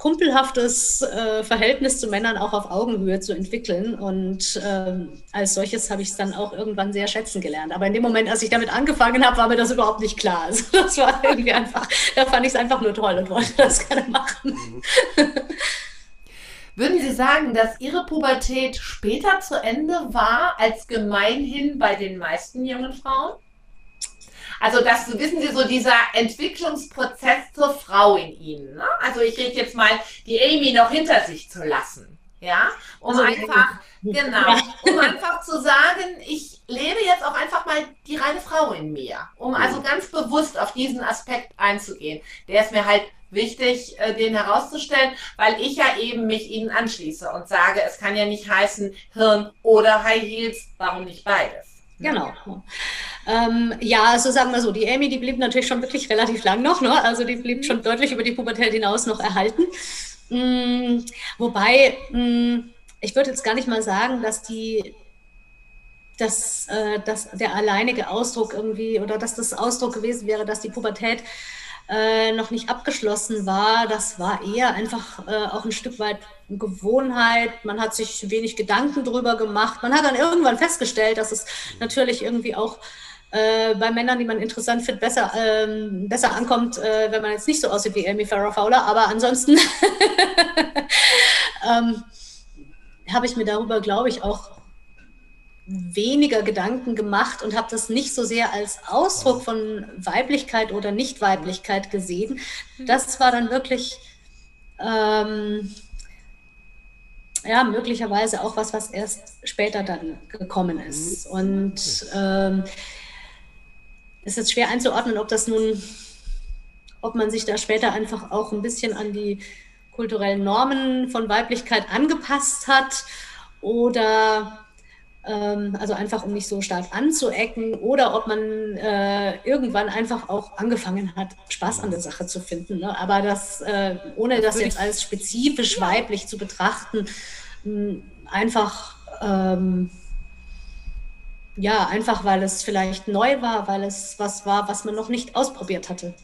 Speaker 3: kumpelhaftes äh, Verhältnis zu Männern auch auf Augenhöhe zu entwickeln. Und ähm, als solches habe ich es dann auch irgendwann sehr schätzen gelernt. Aber in dem Moment, als ich damit angefangen habe, war mir das überhaupt nicht klar. Also das war irgendwie einfach, da fand ich es einfach nur toll und wollte das gerne machen.
Speaker 1: Würden Sie sagen, dass Ihre Pubertät später zu Ende war als gemeinhin bei den meisten jungen Frauen? Also das wissen Sie so dieser Entwicklungsprozess zur Frau in Ihnen. Ne? Also ich rede jetzt mal, die Amy noch hinter sich zu lassen. Ja, um also, einfach, genau, um einfach zu sagen, ich lebe jetzt auch einfach mal die reine Frau in mir, um also ganz bewusst auf diesen Aspekt einzugehen. Der ist mir halt wichtig, äh, den herauszustellen, weil ich ja eben mich ihnen anschließe und sage, es kann ja nicht heißen Hirn oder High Heels, warum nicht beides?
Speaker 3: Genau. Ähm, ja, also sagen wir so, die Amy, die blieb natürlich schon wirklich relativ lang noch, ne? also die blieb schon deutlich über die Pubertät hinaus noch erhalten. Mm, wobei, mm, ich würde jetzt gar nicht mal sagen, dass die dass, äh, dass der alleinige Ausdruck irgendwie oder dass das Ausdruck gewesen wäre, dass die Pubertät äh, noch nicht abgeschlossen war. Das war eher einfach äh, auch ein Stück weit Gewohnheit. Man hat sich wenig Gedanken drüber gemacht. Man hat dann irgendwann festgestellt, dass es natürlich irgendwie auch äh, bei Männern, die man interessant findet, besser, ähm, besser ankommt, äh, wenn man jetzt nicht so aussieht wie Amy Farrah Fowler. Aber ansonsten ähm, habe ich mir darüber, glaube ich, auch weniger Gedanken gemacht und habe das nicht so sehr als Ausdruck von Weiblichkeit oder Nicht-Weiblichkeit gesehen. Das war dann wirklich ähm, ja, möglicherweise auch was, was erst später dann gekommen ist. Und ähm, es ist schwer einzuordnen, ob das nun, ob man sich da später einfach auch ein bisschen an die kulturellen Normen von Weiblichkeit angepasst hat oder also einfach um nicht so stark anzuecken oder ob man äh, irgendwann einfach auch angefangen hat, Spaß an der Sache zu finden. Ne? Aber das, äh, ohne das, das jetzt als spezifisch weiblich zu betrachten, mh, einfach ähm, ja, einfach weil es vielleicht neu war, weil es was war, was man noch nicht ausprobiert hatte.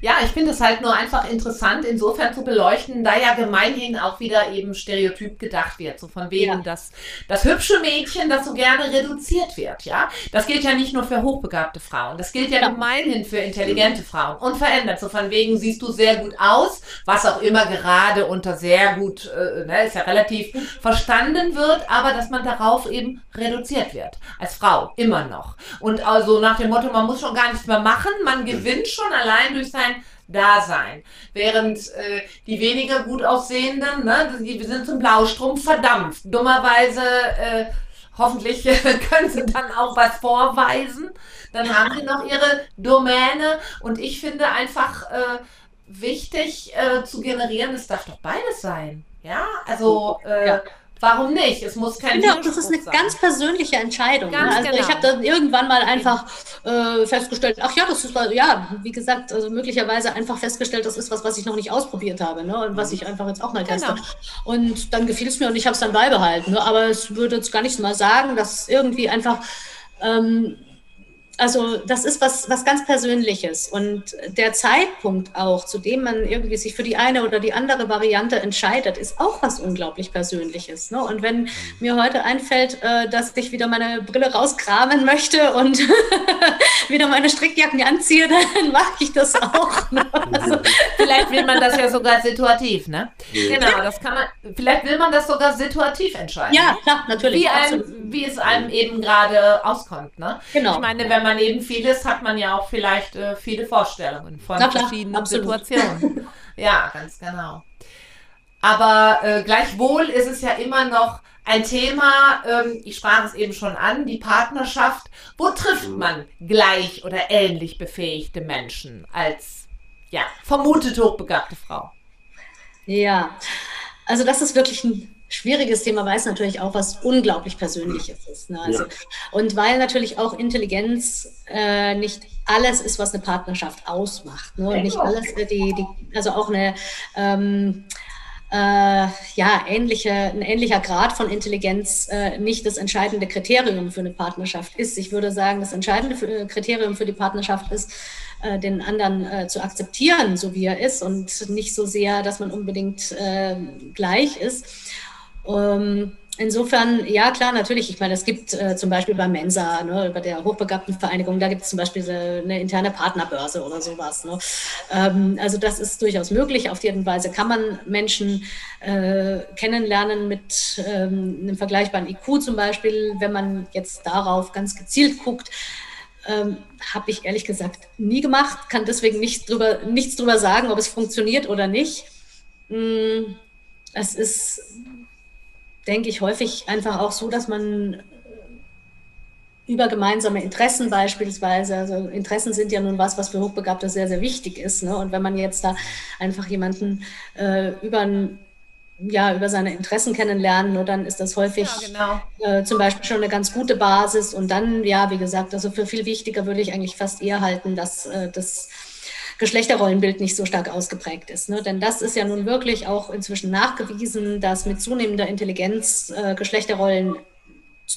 Speaker 1: Ja, ich finde es halt nur einfach interessant, insofern zu beleuchten, da ja gemeinhin auch wieder eben stereotyp gedacht wird. So von wegen, ja. dass das hübsche Mädchen, das so gerne reduziert wird, ja. Das gilt ja nicht nur für hochbegabte Frauen. Das gilt ja, ja. gemeinhin für intelligente Frauen. Und verändert. So von wegen siehst du sehr gut aus, was auch immer gerade unter sehr gut, äh, ne, ist ja relativ verstanden wird, aber dass man darauf eben reduziert wird. Als Frau. Immer noch. Und also nach dem Motto, man muss schon gar nichts mehr machen, man gewinnt schon allein durch sein, da sein. Während äh, die weniger gut aussehenden, ne, die sind zum Blaustrumpf verdampft. Dummerweise, äh, hoffentlich können sie dann auch was vorweisen. Dann haben sie noch ihre Domäne. Und ich finde einfach äh, wichtig äh, zu generieren, es darf doch beides sein. Ja, also äh, ja. Warum nicht? Es muss kein
Speaker 3: Genau, das ist eine sein. ganz persönliche Entscheidung. Ne? Ganz? Also genau. ich habe dann irgendwann mal einfach äh, festgestellt, ach ja, das ist ja, wie gesagt, also möglicherweise einfach festgestellt, das ist was, was ich noch nicht ausprobiert habe, ne? Und was mhm. ich einfach jetzt auch mal teste. Genau. Und dann gefiel es mir und ich habe es dann beibehalten. Ne? Aber es würde jetzt gar nicht mal sagen, dass irgendwie einfach ähm, also das ist was, was ganz Persönliches. Und der Zeitpunkt auch, zu dem man irgendwie sich für die eine oder die andere Variante entscheidet, ist auch was unglaublich Persönliches. Ne? Und wenn mir heute einfällt, äh, dass ich wieder meine Brille rauskramen möchte und wieder meine Strickjacken anziehe, dann mache ich das auch. Ne?
Speaker 1: Also, vielleicht will man das ja sogar situativ, ne? Genau, das kann man, vielleicht will man das sogar situativ entscheiden.
Speaker 3: Ja, klar, natürlich.
Speaker 1: Wie, einem, wie es einem eben gerade auskommt, ne? Genau. Ich meine, wenn man man eben vieles hat man ja auch vielleicht äh, viele Vorstellungen von klar, verschiedenen absolut. Situationen. ja, ganz genau. Aber äh, gleichwohl ist es ja immer noch ein Thema, ähm, ich sprach es eben schon an, die Partnerschaft. Wo trifft man gleich oder ähnlich befähigte Menschen als ja, vermutet hochbegabte Frau?
Speaker 3: Ja, also das ist wirklich ein schwieriges Thema, weil es natürlich auch was unglaublich Persönliches ist. Ne? Also, ja. Und weil natürlich auch Intelligenz äh, nicht alles ist, was eine Partnerschaft ausmacht. Ne? Und nicht alles, äh, die, die, also auch eine ähm, äh, ja, ähnliche, ein ähnlicher Grad von Intelligenz äh, nicht das entscheidende Kriterium für eine Partnerschaft ist. Ich würde sagen, das entscheidende für, äh, Kriterium für die Partnerschaft ist, äh, den anderen äh, zu akzeptieren, so wie er ist und nicht so sehr, dass man unbedingt äh, gleich ist. Ähm, insofern, ja klar, natürlich. Ich meine, es gibt äh, zum Beispiel bei Mensa, ne, bei der Hochbegabtenvereinigung, da gibt es zum Beispiel eine, eine interne Partnerbörse oder sowas. Ne? Ähm, also das ist durchaus möglich. Auf jeden Weise kann man Menschen äh, kennenlernen mit ähm, einem vergleichbaren IQ zum Beispiel, wenn man jetzt darauf ganz gezielt guckt. Ähm, Habe ich ehrlich gesagt nie gemacht, kann deswegen nicht drüber, nichts drüber sagen, ob es funktioniert oder nicht. Mm, es ist denke ich, häufig einfach auch so, dass man über gemeinsame Interessen beispielsweise, also Interessen sind ja nun was, was für Hochbegabte sehr, sehr wichtig ist. Ne? Und wenn man jetzt da einfach jemanden äh, über ein ja, über seine Interessen kennenlernen, nur dann ist das häufig ja, genau. äh, zum Beispiel schon eine ganz gute Basis. Und dann, ja, wie gesagt, also für viel wichtiger würde ich eigentlich fast eher halten, dass äh, das Geschlechterrollenbild nicht so stark ausgeprägt ist. Ne? Denn das ist ja nun wirklich auch inzwischen nachgewiesen, dass mit zunehmender Intelligenz äh, Geschlechterrollen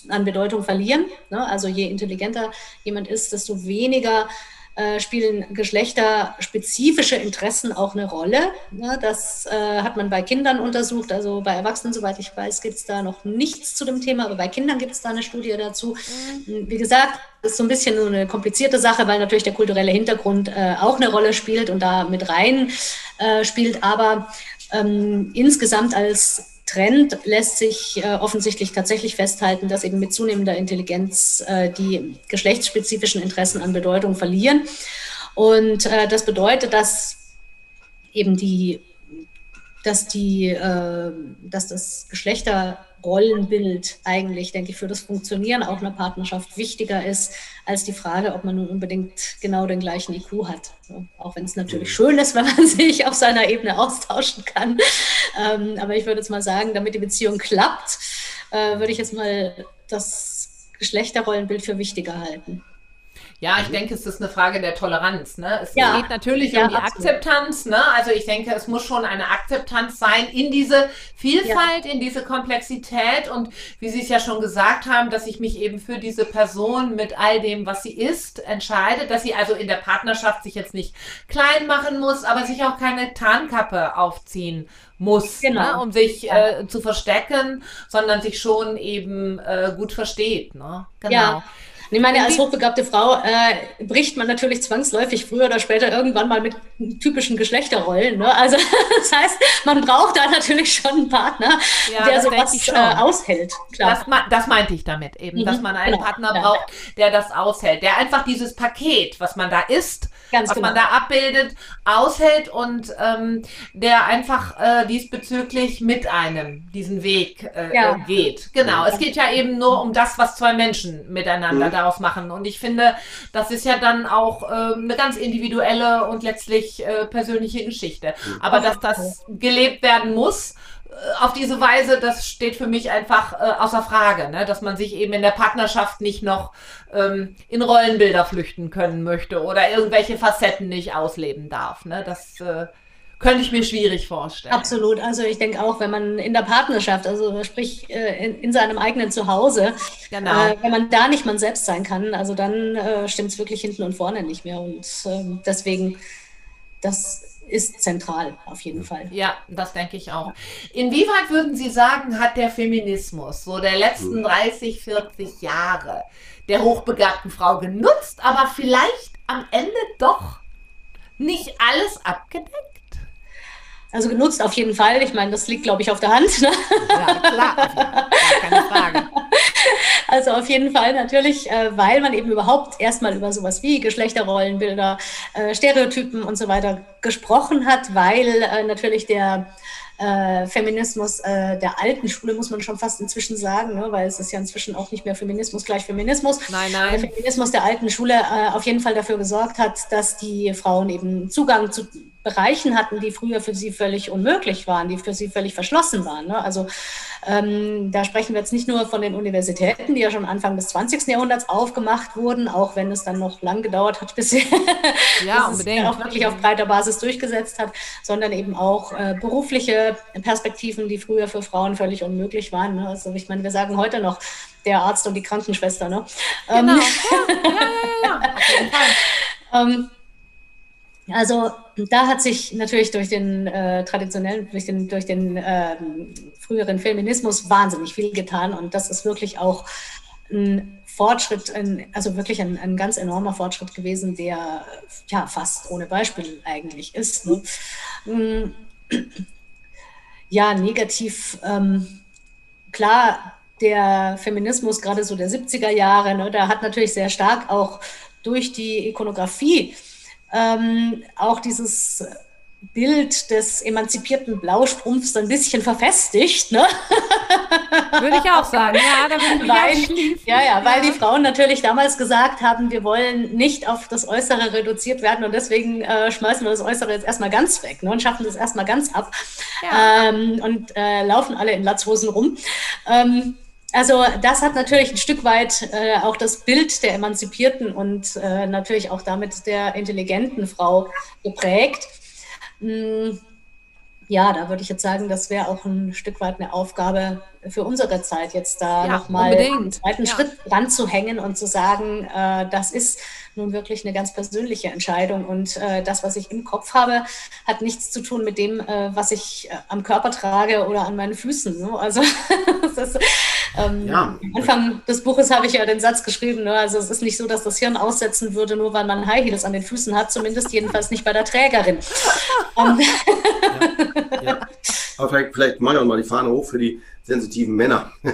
Speaker 3: an Bedeutung verlieren. Ne? Also je intelligenter jemand ist, desto weniger äh, spielen geschlechterspezifische Interessen auch eine Rolle. Ne? Das äh, hat man bei Kindern untersucht, also bei Erwachsenen, soweit ich weiß, gibt es da noch nichts zu dem Thema, aber bei Kindern gibt es da eine Studie dazu. Mhm. Wie gesagt, ist so ein bisschen so eine komplizierte Sache, weil natürlich der kulturelle Hintergrund äh, auch eine Rolle spielt und da mit rein äh, spielt, aber ähm, insgesamt als Trend lässt sich äh, offensichtlich tatsächlich festhalten, dass eben mit zunehmender Intelligenz äh, die geschlechtsspezifischen Interessen an Bedeutung verlieren. Und äh, das bedeutet, dass eben die, dass die, dass das Geschlechter Rollenbild eigentlich, denke ich, für das Funktionieren auch einer Partnerschaft wichtiger ist als die Frage, ob man nun unbedingt genau den gleichen IQ hat. Auch wenn es natürlich mhm. schön ist, wenn man sich auf seiner Ebene austauschen kann. Ähm, aber ich würde jetzt mal sagen, damit die Beziehung klappt, äh, würde ich jetzt mal das Geschlechterrollenbild für wichtiger halten.
Speaker 1: Ja, ich denke, es ist eine Frage der Toleranz. Ne? Es ja. geht natürlich ja, um die absolut. Akzeptanz. Ne? Also ich denke, es muss schon eine Akzeptanz sein in diese Vielfalt, ja. in diese Komplexität und wie Sie es ja schon gesagt haben, dass ich mich eben für diese Person mit all dem, was sie ist, entscheide, dass sie also in der Partnerschaft sich jetzt nicht klein machen muss, aber sich auch keine Tarnkappe aufziehen muss, genau. ne, um sich ja. äh, zu verstecken, sondern sich schon eben äh, gut versteht. Ne?
Speaker 3: Genau. Ja. Und ich meine, als hochbegabte Frau äh, bricht man natürlich zwangsläufig früher oder später irgendwann mal mit typischen Geschlechterrollen. Ne? Also das heißt, man braucht da natürlich schon einen Partner, ja, der sowas äh, aushält.
Speaker 1: Klar. Das, das, meinte ich damit eben, mhm, dass man einen genau, Partner ja. braucht, der das aushält, der einfach dieses Paket, was man da isst, Ganz was genau. man da abbildet, aushält und ähm, der einfach äh, diesbezüglich mit einem diesen Weg äh, ja. geht. Genau. Es geht ja eben nur um das, was zwei Menschen miteinander mhm. Daraus machen. Und ich finde, das ist ja dann auch äh, eine ganz individuelle und letztlich äh, persönliche Geschichte. Aber dass das gelebt werden muss, äh, auf diese Weise, das steht für mich einfach äh, außer Frage, ne? dass man sich eben in der Partnerschaft nicht noch ähm, in Rollenbilder flüchten können möchte oder irgendwelche Facetten nicht ausleben darf. Ne? Das äh, könnte ich mir schwierig vorstellen.
Speaker 3: Absolut. Also ich denke auch, wenn man in der Partnerschaft, also sprich äh, in, in, seinem eigenen Zuhause, genau. äh, wenn man da nicht man selbst sein kann, also dann äh, stimmt es wirklich hinten und vorne nicht mehr. Und ähm, deswegen, das ist zentral auf jeden Fall.
Speaker 1: Ja, das denke ich auch. Inwieweit würden Sie sagen, hat der Feminismus so der letzten 30, hm. 40 Jahre der hochbegabten Frau genutzt, aber vielleicht am Ende doch nicht alles abgedeckt?
Speaker 3: Also genutzt auf jeden Fall. Ich meine, das liegt, glaube ich, auf der Hand. Ne? Ja, klar. keine Frage. Also auf jeden Fall natürlich, äh, weil man eben überhaupt erstmal über sowas wie Geschlechterrollenbilder, äh, Stereotypen und so weiter gesprochen hat, weil äh, natürlich der Feminismus der alten Schule, muss man schon fast inzwischen sagen, ne? weil es ist ja inzwischen auch nicht mehr Feminismus gleich Feminismus.
Speaker 1: Nein, nein.
Speaker 3: Der Feminismus der alten Schule auf jeden Fall dafür gesorgt hat, dass die Frauen eben Zugang zu Bereichen hatten, die früher für sie völlig unmöglich waren, die für sie völlig verschlossen waren. Ne? Also ähm, da sprechen wir jetzt nicht nur von den Universitäten, die ja schon Anfang des 20. Jahrhunderts aufgemacht wurden, auch wenn es dann noch lang gedauert hat, bis sie ja, unbedingt. auch wirklich auf breiter Basis durchgesetzt hat, sondern eben auch äh, berufliche Perspektiven, die früher für Frauen völlig unmöglich waren. Ne? Also ich meine, wir sagen heute noch der Arzt und die Krankenschwester. Ne?
Speaker 1: Genau, ähm, ja, ja, ja, ja, auf jeden Fall.
Speaker 3: ähm, also da hat sich natürlich durch den äh, traditionellen, durch den, durch den äh, früheren Feminismus wahnsinnig viel getan und das ist wirklich auch ein Fortschritt, ein, also wirklich ein, ein, ganz enormer Fortschritt gewesen, der ja fast ohne Beispiel eigentlich ist. Ne? Mm, ja, negativ, ähm, klar, der Feminismus, gerade so der 70er Jahre, ne, da hat natürlich sehr stark auch durch die Ikonografie ähm, auch dieses Bild des emanzipierten Blaustrumpfs ein bisschen verfestigt. Ne?
Speaker 1: Würde ich auch sagen, ja, da würde ich
Speaker 3: weil, Ja, ja, weil die Frauen natürlich damals gesagt haben, wir wollen nicht auf das Äußere reduziert werden und deswegen äh, schmeißen wir das Äußere jetzt erstmal ganz weg ne, und schaffen das erstmal ganz ab ja. ähm, und äh, laufen alle in Latzhosen rum. Ähm, also das hat natürlich ein Stück weit äh, auch das Bild der emanzipierten und äh, natürlich auch damit der intelligenten Frau geprägt. Hm, ja, da würde ich jetzt sagen, das wäre auch ein Stück weit eine Aufgabe für unsere Zeit, jetzt da ja, nochmal einen zweiten ja. Schritt ranzuhängen und zu sagen, äh, das ist nun wirklich eine ganz persönliche Entscheidung. Und äh, das, was ich im Kopf habe, hat nichts zu tun mit dem, äh, was ich äh, am Körper trage oder an meinen Füßen. Ne? Also ist, ähm, ja. am Anfang des Buches habe ich ja den Satz geschrieben, ne? also es ist nicht so, dass das Hirn aussetzen würde, nur weil man High Heels an den Füßen hat, zumindest jedenfalls nicht bei der Trägerin.
Speaker 2: ja. Ja. Aber vielleicht, vielleicht mal die Fahne hoch für die sensitiven Männer, die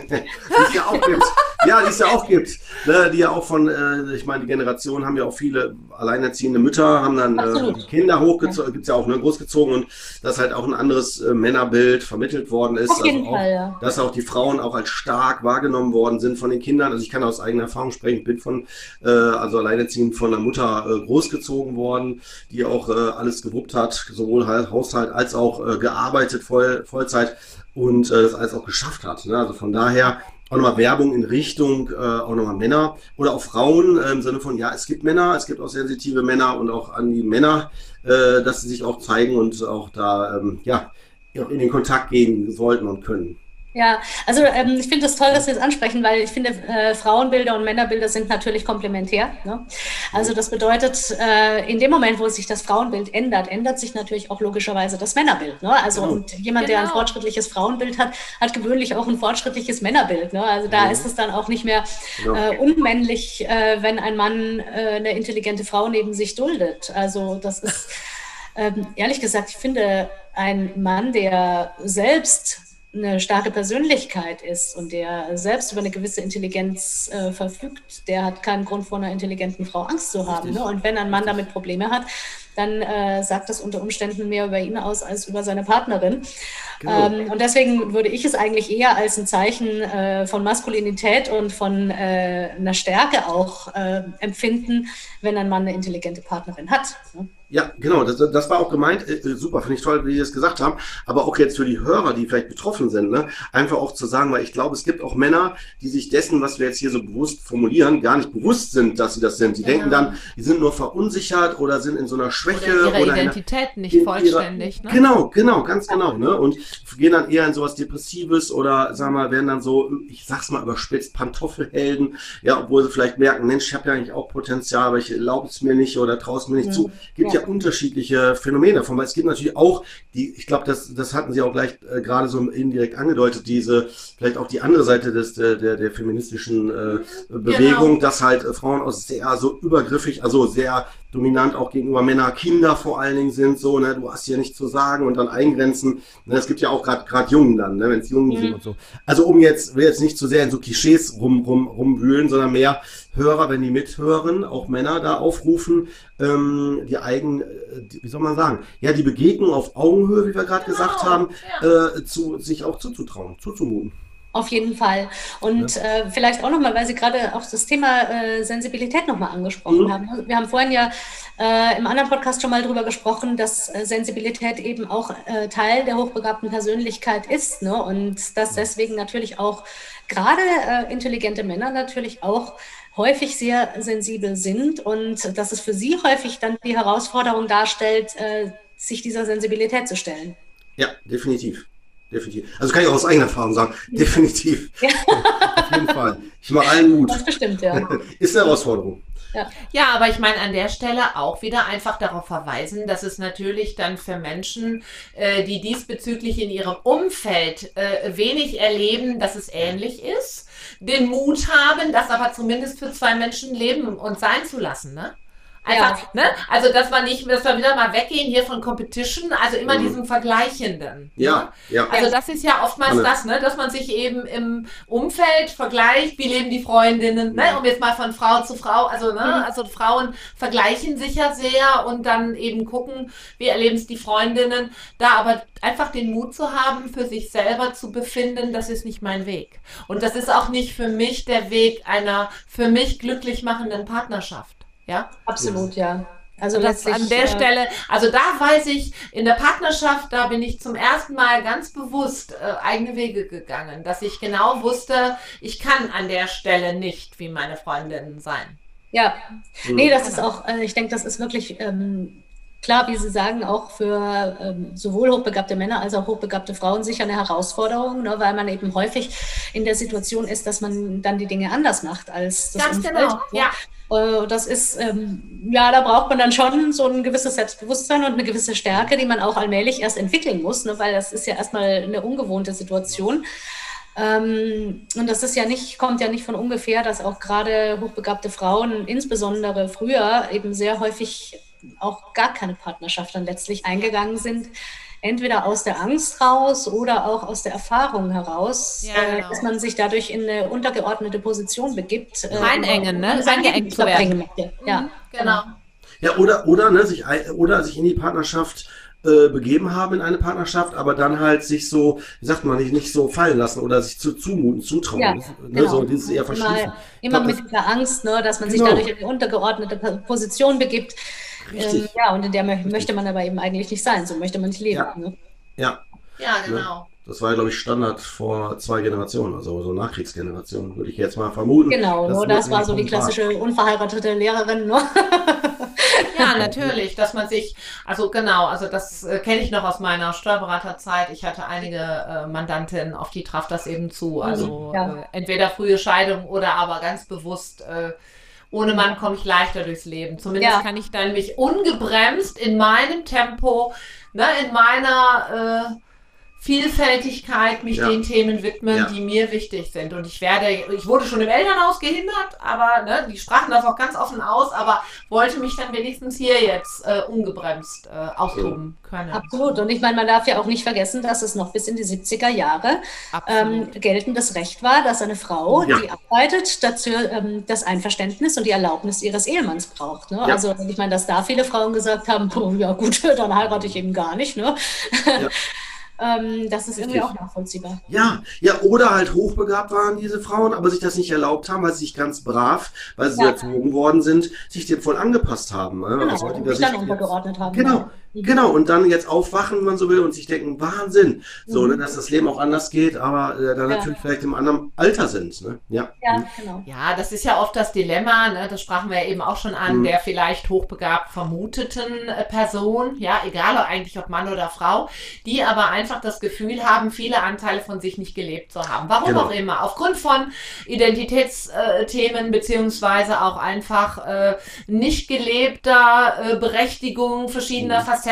Speaker 2: es ja auch gibt. Ja, die es ja auch gibt. Ne, die ja auch von, äh, ich meine, die Generation haben ja auch viele alleinerziehende Mütter, haben dann äh, Kinder hochgezogen, gibt es ja auch ne, großgezogen und dass halt auch ein anderes äh, Männerbild vermittelt worden ist.
Speaker 3: Auf jeden
Speaker 2: also auch,
Speaker 3: Fall, ja.
Speaker 2: Dass auch die Frauen auch als stark wahrgenommen worden sind von den Kindern. Also ich kann aus eigener Erfahrung sprechen, bin von, äh, also alleinerziehend von der Mutter äh, großgezogen worden, die auch äh, alles gewuppt hat, sowohl Haushalt als auch äh, gearbeitet voll, Vollzeit und äh, das alles auch geschafft hat. Ne? Also von daher auch nochmal Werbung in Richtung äh, auch nochmal Männer oder auch Frauen äh, im Sinne von, ja, es gibt Männer, es gibt auch sensitive Männer und auch an die Männer, äh, dass sie sich auch zeigen und auch da, ähm, ja, in den Kontakt gehen sollten und können.
Speaker 3: Ja, also ähm, ich finde es das toll, dass Sie das ansprechen, weil ich finde, äh, Frauenbilder und Männerbilder sind natürlich komplementär. Ne? Also das bedeutet, äh, in dem Moment, wo sich das Frauenbild ändert, ändert sich natürlich auch logischerweise das Männerbild. Ne? Also genau. und jemand, genau. der ein genau. fortschrittliches Frauenbild hat, hat gewöhnlich auch ein fortschrittliches Männerbild. Ne? Also da mhm. ist es dann auch nicht mehr genau. äh, unmännlich, äh, wenn ein Mann äh, eine intelligente Frau neben sich duldet. Also das ist ähm, ehrlich gesagt, ich finde, ein Mann, der selbst eine starke Persönlichkeit ist und der selbst über eine gewisse Intelligenz äh, verfügt, der hat keinen Grund vor einer intelligenten Frau Angst zu haben. Ne? Und wenn ein Mann damit Probleme hat, dann äh, sagt das unter Umständen mehr über ihn aus als über seine Partnerin. Genau. Ähm, und deswegen würde ich es eigentlich eher als ein Zeichen äh, von Maskulinität und von äh, einer Stärke auch äh, empfinden, wenn ein Mann eine intelligente Partnerin hat. Ne?
Speaker 2: Ja, genau, das, das war auch gemeint. Äh, äh, super, finde ich toll, wie Sie das gesagt haben. Aber auch jetzt für die Hörer, die vielleicht betroffen sind, ne, einfach auch zu sagen, weil ich glaube, es gibt auch Männer, die sich dessen, was wir jetzt hier so bewusst formulieren, gar nicht bewusst sind, dass sie das sind. Die ja. denken dann, die sind nur verunsichert oder sind in so einer Schwäche.
Speaker 1: Oder ihre oder Identität in, nicht vollständig.
Speaker 2: Ihrer, ne? Genau, genau, ganz genau. Ne? Und gehen dann eher in sowas Depressives oder, sagen wir mal, werden dann so, ich sag's mal überspitzt, Pantoffelhelden. Ja, obwohl sie vielleicht merken, Mensch, ich habe ja eigentlich auch Potenzial, aber ich erlaube es mir nicht oder traue es mir nicht mhm. zu. Gibt ja ja unterschiedliche Phänomene davon, weil es gibt natürlich auch die, ich glaube, das, das hatten Sie auch gleich äh, gerade so indirekt angedeutet, diese, vielleicht auch die andere Seite des, der, der, der feministischen äh, Bewegung, genau. dass halt Frauen aus sehr so übergriffig, also sehr dominant auch gegenüber Männer, Kinder vor allen Dingen sind, so, ne, du hast hier nichts zu sagen und dann eingrenzen. Ne, es gibt ja auch gerade gerade Jungen dann, ne, wenn es Jungen mhm. sind und so. Also um jetzt, will jetzt nicht zu sehr in so Klischees rum, rum, rumwühlen, sondern mehr Hörer, wenn die mithören, auch Männer da aufrufen, ähm, die eigen, die, wie soll man sagen, ja, die Begegnung auf Augenhöhe, wie wir gerade genau. gesagt haben, ja. äh, zu, sich auch zuzutrauen, zuzumuten.
Speaker 3: Auf jeden Fall. Und ja. äh, vielleicht auch nochmal, weil Sie gerade auch das Thema äh, Sensibilität nochmal angesprochen mhm. haben. Wir haben vorhin ja äh, im anderen Podcast schon mal darüber gesprochen, dass äh, Sensibilität eben auch äh, Teil der hochbegabten Persönlichkeit ist. Ne? Und dass deswegen natürlich auch gerade äh, intelligente Männer natürlich auch häufig sehr sensibel sind und dass es für sie häufig dann die Herausforderung darstellt, sich dieser Sensibilität zu stellen.
Speaker 2: Ja, definitiv definitiv. Also kann ich auch aus eigener Erfahrung sagen, definitiv. Ja. Auf jeden Fall. Ich mache allen Mut.
Speaker 3: Das bestimmt, ja.
Speaker 2: Ist eine Herausforderung.
Speaker 1: Ja. ja, aber ich meine an der Stelle auch wieder einfach darauf verweisen, dass es natürlich dann für Menschen, äh, die diesbezüglich in ihrem Umfeld äh, wenig erleben, dass es ähnlich ist, den Mut haben, das aber zumindest für zwei Menschen leben und sein zu lassen. Ne? Einfach, ja. ne? Also, dass wir nicht, dass wir wieder mal weggehen hier von Competition, also immer mhm. diesem Vergleichenden.
Speaker 2: Ja, ja.
Speaker 1: Also, das ist ja oftmals Anne. das, ne? Dass man sich eben im Umfeld vergleicht, wie leben die Freundinnen, ne? Um jetzt mal von Frau zu Frau, also, ne? Mhm. Also, Frauen vergleichen sich ja sehr und dann eben gucken, wie erleben es die Freundinnen. Da aber einfach den Mut zu haben, für sich selber zu befinden, das ist nicht mein Weg. Und das ist auch nicht für mich der Weg einer für mich glücklich machenden Partnerschaft. Ja?
Speaker 3: Absolut, ja.
Speaker 1: Also das an der äh, Stelle, also da weiß ich, in der Partnerschaft, da bin ich zum ersten Mal ganz bewusst äh, eigene Wege gegangen, dass ich genau wusste, ich kann an der Stelle nicht wie meine Freundinnen sein.
Speaker 3: Ja, mhm. nee, das ist auch, äh, ich denke, das ist wirklich ähm, klar, wie Sie sagen, auch für ähm, sowohl hochbegabte Männer als auch hochbegabte Frauen sicher eine Herausforderung, ne, weil man eben häufig in der Situation ist, dass man dann die Dinge anders macht als
Speaker 1: das Ganz Umfeld. genau,
Speaker 3: ja. Äh, das ist, ähm, ja, da braucht man dann schon so ein gewisses Selbstbewusstsein und eine gewisse Stärke, die man auch allmählich erst entwickeln muss, ne, weil das ist ja erstmal eine ungewohnte Situation. Ähm, und das ist ja nicht, kommt ja nicht von ungefähr, dass auch gerade hochbegabte Frauen, insbesondere früher, eben sehr häufig auch gar keine Partnerschaft dann letztlich eingegangen sind entweder aus der Angst raus oder auch aus der Erfahrung heraus, ja, äh, genau. dass man sich dadurch in eine untergeordnete Position begibt.
Speaker 1: Äh, Reinengen, ne? Eingeengt zu werden.
Speaker 3: Ja, mhm, genau.
Speaker 2: Ja, oder, oder, ne, sich, oder sich in die Partnerschaft äh, begeben haben in eine Partnerschaft, aber dann halt sich so, wie sagt man, nicht, nicht so fallen lassen oder sich zu zumuten, zutrauen. Ja,
Speaker 3: ne, genau.
Speaker 2: so dieses eher verschließen.
Speaker 3: Immer, immer mit dieser Angst, ne, dass man genau. sich dadurch in eine untergeordnete Position begibt. Ähm, ja, und in der Richtig. möchte man aber eben eigentlich nicht sein. So möchte man nicht leben.
Speaker 2: Ja,
Speaker 3: ne?
Speaker 2: ja.
Speaker 1: ja genau. Ne?
Speaker 2: Das war, glaube ich, Standard vor zwei Generationen, also so Nachkriegsgenerationen, würde ich jetzt mal vermuten.
Speaker 3: Genau, nur das war so die klassische unverheiratete Lehrerin. Ne?
Speaker 1: Ja, natürlich, dass man sich, also genau, also das äh, kenne ich noch aus meiner Steuerberaterzeit. Ich hatte einige äh, Mandantinnen, auf die traf das eben zu. Mhm, also ja. äh, entweder frühe Scheidung oder aber ganz bewusst äh, ohne Mann komme ich leichter durchs Leben. Zumindest ja. kann ich dann mich ungebremst in meinem Tempo, ne, in meiner äh, Vielfältigkeit mich
Speaker 2: Ja.
Speaker 1: den Themen widmen,
Speaker 2: Ja.
Speaker 1: die mir wichtig sind. Und ich werde, ich wurde schon im Elternhaus gehindert, aber ne, die sprachen das auch ganz offen aus, aber wollte mich dann wenigstens hier jetzt äh, ungebremst äh, austoben können.
Speaker 3: Absolut. Und ich meine, man darf ja auch nicht vergessen, dass es noch bis in die 70er Jahre ähm, geltendes Recht war, dass eine Frau,
Speaker 2: Ja.
Speaker 3: die arbeitet, dazu ähm, das Einverständnis und die Erlaubnis ihres Ehemanns braucht. Ne?
Speaker 2: Ja.
Speaker 3: Also ich meine, dass da viele Frauen gesagt haben, oh, ja gut, dann heirate ich eben gar nicht. Ne? ähm, das ist irgendwie auch nachvollziehbar.
Speaker 2: Ja, ja, oder halt hochbegabt waren diese Frauen, aber sich das nicht erlaubt haben, weil sie sich ganz brav, weil sie
Speaker 3: Ja.
Speaker 2: erzogen worden sind, sich dem voll angepasst haben. ne?
Speaker 3: Genau,
Speaker 2: Aus
Speaker 3: und sich dann untergeordnet haben.
Speaker 2: Genau,
Speaker 3: Mhm.
Speaker 2: Genau. Und dann jetzt aufwachen, wenn man so will, und sich denken, Wahnsinn. So,
Speaker 3: Mhm.
Speaker 2: ne, dass das Leben auch anders geht, aber äh, dann
Speaker 3: Ja.
Speaker 2: natürlich vielleicht im anderen Alter sind. Ne? Ja.
Speaker 3: Ja, genau.
Speaker 1: Ja, das ist ja oft das Dilemma, ne? das sprachen wir ja eben auch schon an,
Speaker 2: Mhm.
Speaker 1: der vielleicht hochbegabt vermuteten äh, Person, ja, egal eigentlich ob Mann oder Frau, die aber einfach das Gefühl haben, viele Anteile von sich nicht gelebt zu haben. Warum
Speaker 2: Genau.
Speaker 1: auch immer. Aufgrund von Identitätsthemen, beziehungsweise auch einfach äh, nicht gelebter äh, Berechtigung verschiedener
Speaker 2: Mhm.
Speaker 1: Facetten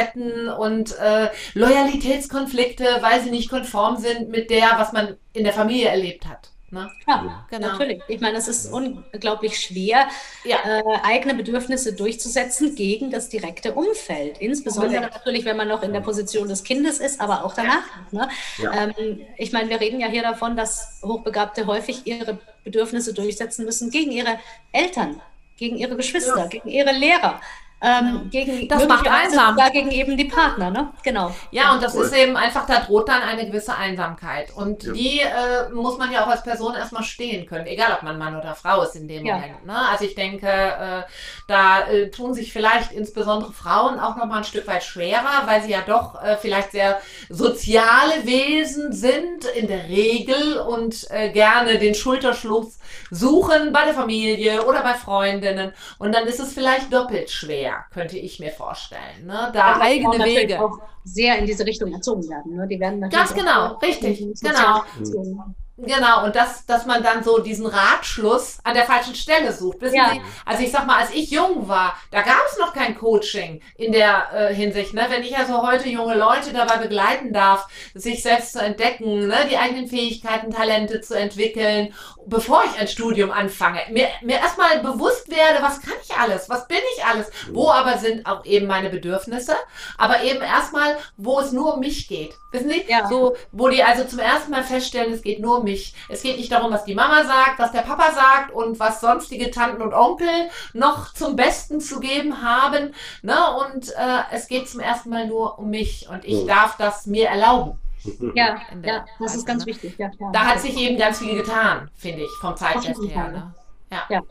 Speaker 1: und äh, Loyalitätskonflikte, weil sie nicht konform sind mit der, was man in der Familie erlebt hat. Ne?
Speaker 3: Ja,
Speaker 1: Genau.
Speaker 3: natürlich. Ich meine, es ist unglaublich schwer,
Speaker 1: Ja.
Speaker 3: äh, eigene Bedürfnisse durchzusetzen gegen das direkte Umfeld. Insbesondere
Speaker 1: Unbedingt.
Speaker 3: natürlich, wenn man noch in der Position des Kindes ist, aber auch danach. Ne?
Speaker 2: Ja.
Speaker 3: Ähm, ich meine, wir reden ja hier davon, dass Hochbegabte häufig ihre Bedürfnisse durchsetzen müssen gegen ihre Eltern, gegen ihre Geschwister,
Speaker 2: Ja.
Speaker 3: gegen ihre Lehrer. Ähm, gegen
Speaker 1: Das macht einsam.
Speaker 3: sogar gegen eben die Partner, ne? Genau.
Speaker 1: Ja, und das
Speaker 2: Voll.
Speaker 1: ist eben einfach, da droht dann eine gewisse Einsamkeit. Und
Speaker 2: Ja.
Speaker 1: die äh, muss man ja auch als Person erstmal stehen können, egal ob man Mann oder Frau ist in dem
Speaker 3: Ja.
Speaker 1: Moment. Ne? Also ich denke, äh, da äh, tun sich vielleicht insbesondere Frauen auch nochmal ein Stück weit schwerer, weil sie ja doch äh, vielleicht sehr soziale Wesen sind in der Regel und äh, gerne den Schulterschluss suchen bei der Familie oder bei Freundinnen. Und dann ist es vielleicht doppelt schwer, könnte ich mir vorstellen. Ne? Da
Speaker 3: Frauen
Speaker 1: eigene Wege.
Speaker 3: auch sehr in diese Richtung erzogen werden. Ne? Die werden natürlich
Speaker 1: Ganz genau, richtig, genau.
Speaker 3: erzogen.
Speaker 1: Genau, und das, dass man dann so diesen Ratschluss an der falschen Stelle sucht. Wissen
Speaker 3: Ja.
Speaker 1: Sie, also ich sag mal, als ich jung war, da gab es noch kein Coaching in der äh, Hinsicht. Ne? Wenn ich also heute junge Leute dabei begleiten darf, sich selbst zu entdecken, ne? die eigenen Fähigkeiten, Talente zu entwickeln, bevor ich ein Studium anfange, mir, mir erstmal bewusst werde, was kann ich alles, was bin ich alles, wo aber sind auch eben meine Bedürfnisse, aber eben erstmal, wo es nur um mich geht. Wissen Sie?
Speaker 3: Ja.
Speaker 1: So, wo die also zum ersten Mal feststellen, es geht nur um mich. Es geht nicht darum, was die Mama sagt, was der Papa sagt und was sonstige Tanten und Onkel noch zum Besten zu geben haben. Ne? Und äh, es geht zum ersten Mal nur um mich und ich
Speaker 2: Mhm.
Speaker 1: darf das mir erlauben.
Speaker 3: Ja, ja, das ist
Speaker 1: Weise,
Speaker 3: ganz
Speaker 1: ne?
Speaker 3: wichtig. Ja, klar.
Speaker 1: Da hat sich eben ganz viel getan, finde ich, vom
Speaker 3: jeden
Speaker 1: her. Ne? Ja.
Speaker 3: Ja.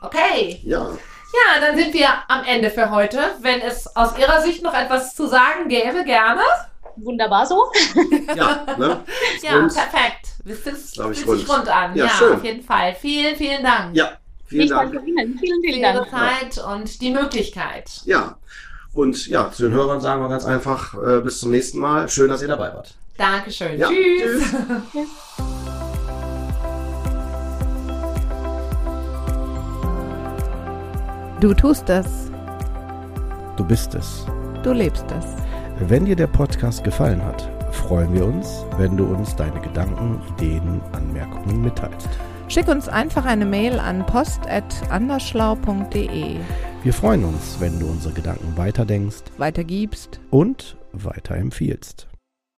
Speaker 1: Okay.
Speaker 2: Ja,
Speaker 1: Ja, dann sind wir am Ende für heute. Wenn es aus Ihrer Sicht noch etwas zu sagen gäbe, gerne.
Speaker 3: Wunderbar so.
Speaker 2: ja, ne?
Speaker 1: Ja, perfekt. Es ist,
Speaker 2: Glaub ich,
Speaker 1: fühlt sich
Speaker 2: rund.
Speaker 1: rund an.
Speaker 2: Ja,
Speaker 1: Ja,
Speaker 2: schön.
Speaker 1: auf jeden Fall. Vielen, vielen Dank
Speaker 2: Ja, vielen
Speaker 3: ich
Speaker 2: Dank.
Speaker 3: danke Ihnen. Vielen,
Speaker 1: für
Speaker 3: vielen
Speaker 1: Ihre
Speaker 3: Dank.
Speaker 1: Zeit und die Möglichkeit.
Speaker 2: Ja, und ja, zu den Hörern sagen wir ganz einfach, äh, bis zum nächsten Mal. Schön, dass ihr dabei wart.
Speaker 1: Dankeschön.
Speaker 2: Ja,
Speaker 1: Tschüss.
Speaker 2: tschüss.
Speaker 4: Du tust es,
Speaker 5: Du bist es.
Speaker 4: du lebst es.
Speaker 5: Wenn dir der Podcast gefallen hat, freuen wir uns, wenn du uns deine Gedanken, Ideen, Anmerkungen mitteilst.
Speaker 4: Schick uns einfach eine Mail an post.anderschlau.de.
Speaker 5: Wir freuen uns, wenn du unsere Gedanken weiterdenkst
Speaker 4: Weitergibst.
Speaker 5: und weiterempfiehlst.